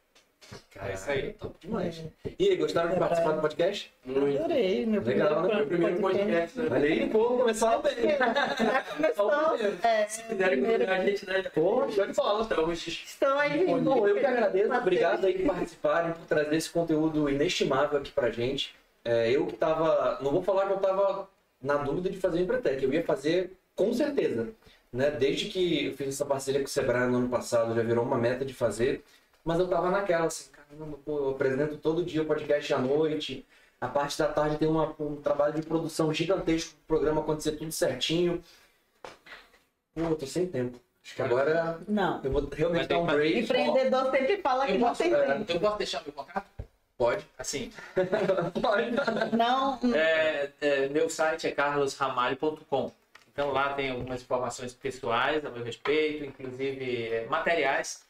É isso aí. Top demais. E aí, gostaram de participar do podcast? Muito. adorei. Meu Legal, né? Meu primeiro podcast, né? Olha aí, pô, começaram bem. Já começou. É, Se quiserem convidar a gente, né? Pô, show de bola. Estamos estão aí. Bom, eu que agradeço, obrigado aí por participarem, por trazer esse conteúdo inestimável aqui pra gente. É, eu que tava, não vou falar que eu tava na dúvida de fazer o Empretec, eu ia fazer com certeza. Né? Desde que eu fiz essa parceria com o Sebrae no ano passado, já virou uma meta de fazer, mas eu tava naquela, assim, caramba, pô, eu apresento todo dia o podcast à noite, a parte da tarde tem uma- um trabalho de produção gigantesco pro programa acontecer tudo certinho. Pô, eu tô sem tempo. Acho que agora Não. eu vou realmente dar um que break. Empreendedor sempre fala que Eu não posso, tem é, tempo. eu posso deixar meu contato? Pode. Assim, Pode. Não, É, é, meu site é carlosramalho.com. Então lá tem algumas informações pessoais a meu respeito, inclusive é, materiais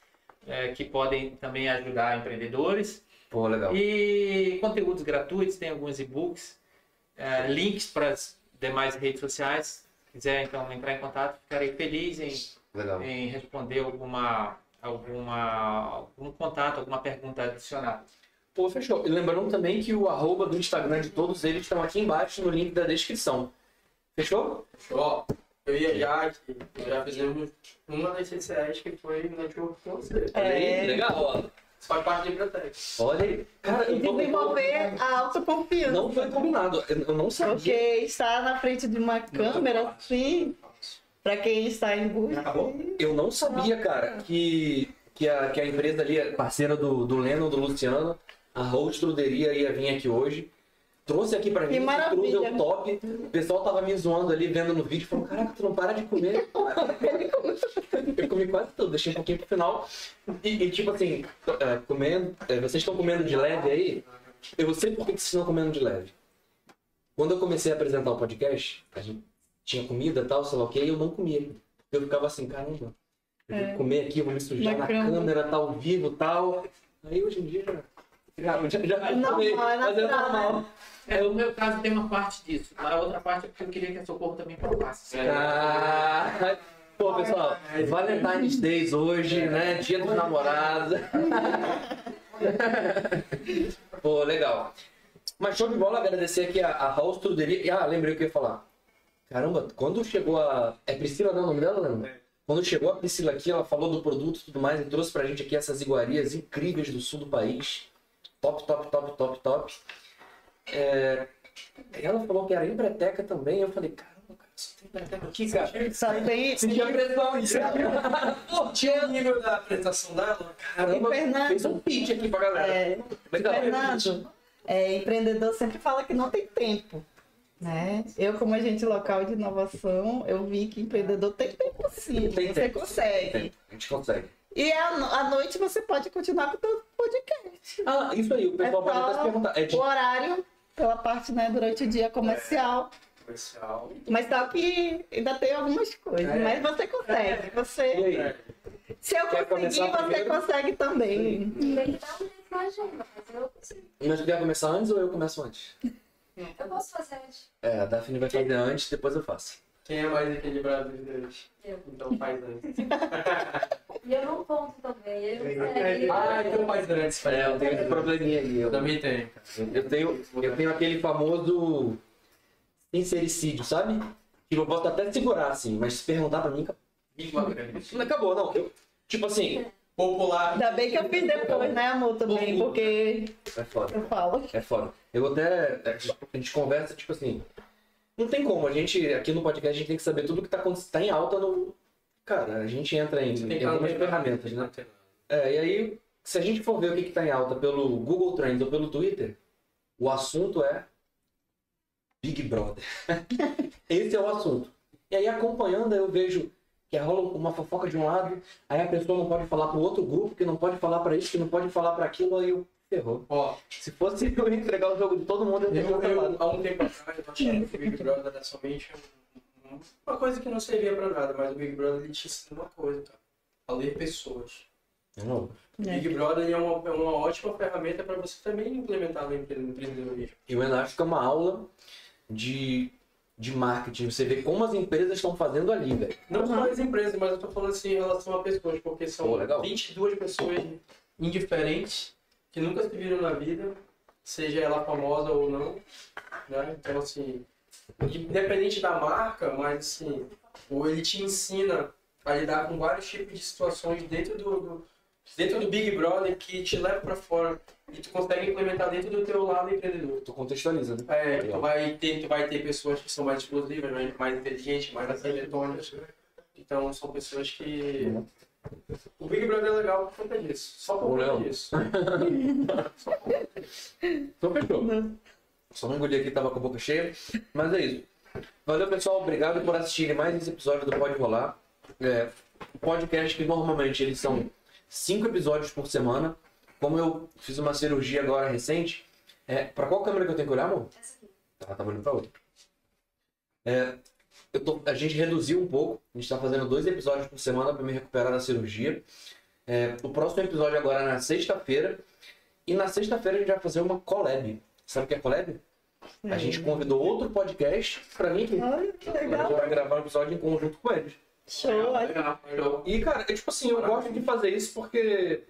é, que podem também ajudar empreendedores Pô, legal. e conteúdos gratuitos, tem alguns e-books, é, links para as demais redes sociais. Se quiser então entrar em contato, ficarei feliz em, em responder alguma, alguma, algum contato, alguma pergunta adicional. Pô, fechou. E lembrando também que o arroba do Instagram de todos eles estão aqui embaixo no link da descrição. Fechou? Ó, eu ia já aqui, já fizemos uma das CCS que foi network com você. É. legal. ó. Faz parte do Empretec. Olha aí. Cara, e eu tô- desenvolver a autoconfiança. Não foi combinado. Eu não sabia. Porque estar na frente de uma câmera, assim, para quem está em busca. Eu não sabia, cara, que que a, que a empresa ali, é parceira do, do Leno, do Luciano, a Host Truderia ia vir aqui hoje. Trouxe aqui pra Que gente, maravilha. o top. O pessoal tava me zoando ali, vendo no vídeo, falou, caraca, tu não para de comer. Eu comi quase tudo, deixei um pouquinho pro final. E, e, tipo assim, é, comendo, é, vocês estão comendo de leve aí? Eu sei por que vocês estão comendo de leve. Quando eu comecei a apresentar o podcast, a gente tinha comida e tal, sei lá o que, e eu não comia. Eu ficava assim, caramba, eu vou É. comer aqui, eu vou me sujar Na cama. câmera, tá ao vivo e tal. Aí hoje em dia já. Já, já, já É normal, comi, é mas é natural, normal. É, no meu caso tem uma parte disso. A outra parte é porque eu queria que a Socorro também provasse. Ah, pô, pessoal, Valentine's Days hoje, né? Dia dos namorados. pô, legal. Mas show de bola, agradecer aqui a, a House Truderia. E, ah, lembrei o que eu ia falar. Caramba, quando chegou a. É Priscila, não é o nome dela, lembra? Quando chegou a Priscila aqui, ela falou do produto e tudo mais e trouxe pra gente aqui essas iguarias incríveis do sul do país. Top, top, top, top, top. É, Ela falou que era empreteca também. Eu falei, caramba, cara, só tem empreteca aqui, cara. Só tem. Senti a pressão isso. Pô, Tinha o nível da apresentação dela? Caramba, Fernando? fez um pitch aqui pra galera. É, Legal. Fernando, é, empreendedor sempre fala que não tem tempo. Né? Eu, como agente local de inovação, eu vi que empreendedor tem tempo sim. Tem você tempo. consegue. A gente consegue. E à no- à noite você pode continuar com o seu podcast. Ah, isso aí, o pessoal É pode até se perguntar. É de... O horário, pela parte, né, durante o dia comercial. Comercial. Mas só que ainda tem algumas coisas. É. Mas você consegue. Você, se eu Quer conseguir, você primeiro? consegue também. Um na agenda, mas eu consigo. Mas tu quer começar antes ou eu começo antes? Eu posso fazer antes. É, a Daphne vai fazer antes, depois eu faço. Quem é mais equilibrado dos dois? Eu. Então faz antes. E eu não conto também. Ele consegue. Ah, então faz antes. É, eu tenho esse probleminha aí. Eu, também tenho. eu, tenho, eu tenho aquele famoso sincericídio, sabe? Que eu posso até segurar, assim, mas se perguntar pra mim, não acabou, não. Eu, tipo assim, Popular. Ainda bem que eu fiz depois, né, amor, também, porque é foda. eu falo. É foda. Eu até. A gente conversa, tipo assim. Não tem como. A gente, aqui no podcast, a gente tem que saber tudo que tá, acontecendo- tá em alta no. Cara, a gente entra em, em algumas ferramentas, né? É, e aí, se a gente for ver o que, que tá em alta pelo Google Trends ou pelo Twitter, o assunto é Big Brother. Esse é o assunto. E aí, acompanhando, eu vejo que rola uma fofoca de um lado, aí a pessoa não pode falar pro outro grupo, que não pode falar pra isso, que não pode falar pra aquilo, aí eu ferrou. Ó, Se fosse eu entregar o jogo de todo mundo, eu teria eu, eu, falado. há um tempo atrás, eu achava que o Big Brother era somente um- um- uma coisa que não servia pra nada, mas o Big Brother ele te ensina uma coisa, cara. A ler pessoas. Não. O É. Big Brother ele é, uma, é uma ótima ferramenta para você também implementar no empre- no empreendedorismo. E o Enástico é uma aula de, de marketing. Você vê como as empresas estão fazendo ali, velho. Não só as empresas, mas eu tô falando assim em relação a pessoas, porque são Pô, legal. 22 pessoas indiferentes que nunca se viram na vida, seja ela famosa ou não, né? Então, assim, independente da marca, mas assim, ou ele te ensina a lidar com vários tipos de situações dentro do, do- dentro do Big Brother que te leva para fora e tu consegue implementar dentro do teu lado empreendedor. Tu contextualiza, né? É, Legal. tu vai ter, tu vai ter pessoas que são mais explosivas, mais, mais inteligentes, mais aceletonas. Então são pessoas que. O Big Brother é legal por conta disso. Só por conta Léo. disso. Então fechou. Só não engoli aqui, tava com a boca cheia. Mas é isso. Valeu, pessoal. Obrigado por assistirem mais esse episódio do Pode Rolar. É, podcast que normalmente eles são cinco episódios por semana. Como eu fiz uma cirurgia agora recente. É, pra qual câmera que eu tenho que olhar, amor? Essa aqui. Tá, tá olhando pra outra. É, tô- a gente reduziu um pouco. A gente tá fazendo dois episódios por semana pra me recuperar da cirurgia. É, o próximo episódio agora é na sexta-feira. E na sexta-feira a gente vai fazer uma collab. Sabe o que é collab? A gente convidou outro podcast pra mim. Olha que A legal. gente vai gravar um episódio em conjunto com eles. Show, olha. E, cara, é tipo assim, eu gosto de fazer isso porque.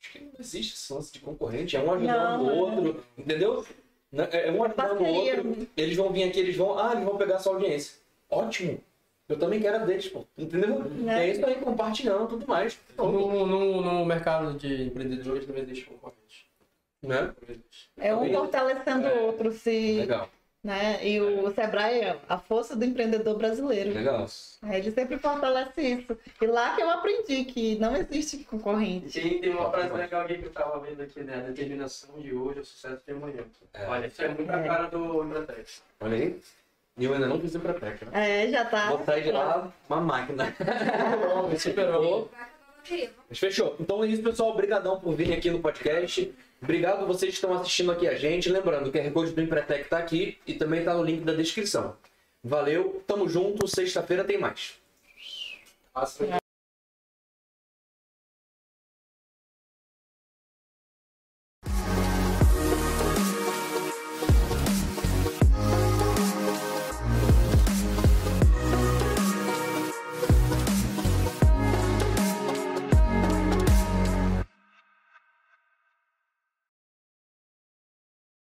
Acho que não existe esse lance de concorrente. É um ajudando o é. outro, entendeu? Né? É um ajudando o outro. Eles vão vir aqui, eles vão. Ah, eles vão pegar sua audiência. Ótimo. Eu também quero a deles, pô. Entendeu? Né? É isso aí, compartilhando tudo mais. No, no, no mercado de empreendedores não existe concorrente. Né? Não existe. É um Também- fortalecendo o outro. Se Legal. né? E o Sebrae é a força do empreendedor brasileiro. Legal. É, Ele sempre fortalece isso. E lá que eu aprendi que não existe concorrente. Tem, tem uma frase legal aqui que eu tava vendo aqui, né? A determinação de hoje é o sucesso de amanhã. É. Olha, isso é muito a cara do Embratec. Olha aí. E eu ainda não fiz Empretec, né? É, já tá. Vou sair de lá uma máquina. Superou. Mas fechou. Então é isso, pessoal. Obrigadão por virem aqui no podcast. Obrigado a vocês que estão assistindo aqui a gente. Lembrando, o QR Code do Empretec tá aqui e também tá no link da descrição. Valeu, tamo junto. Sexta-feira tem mais. Assim,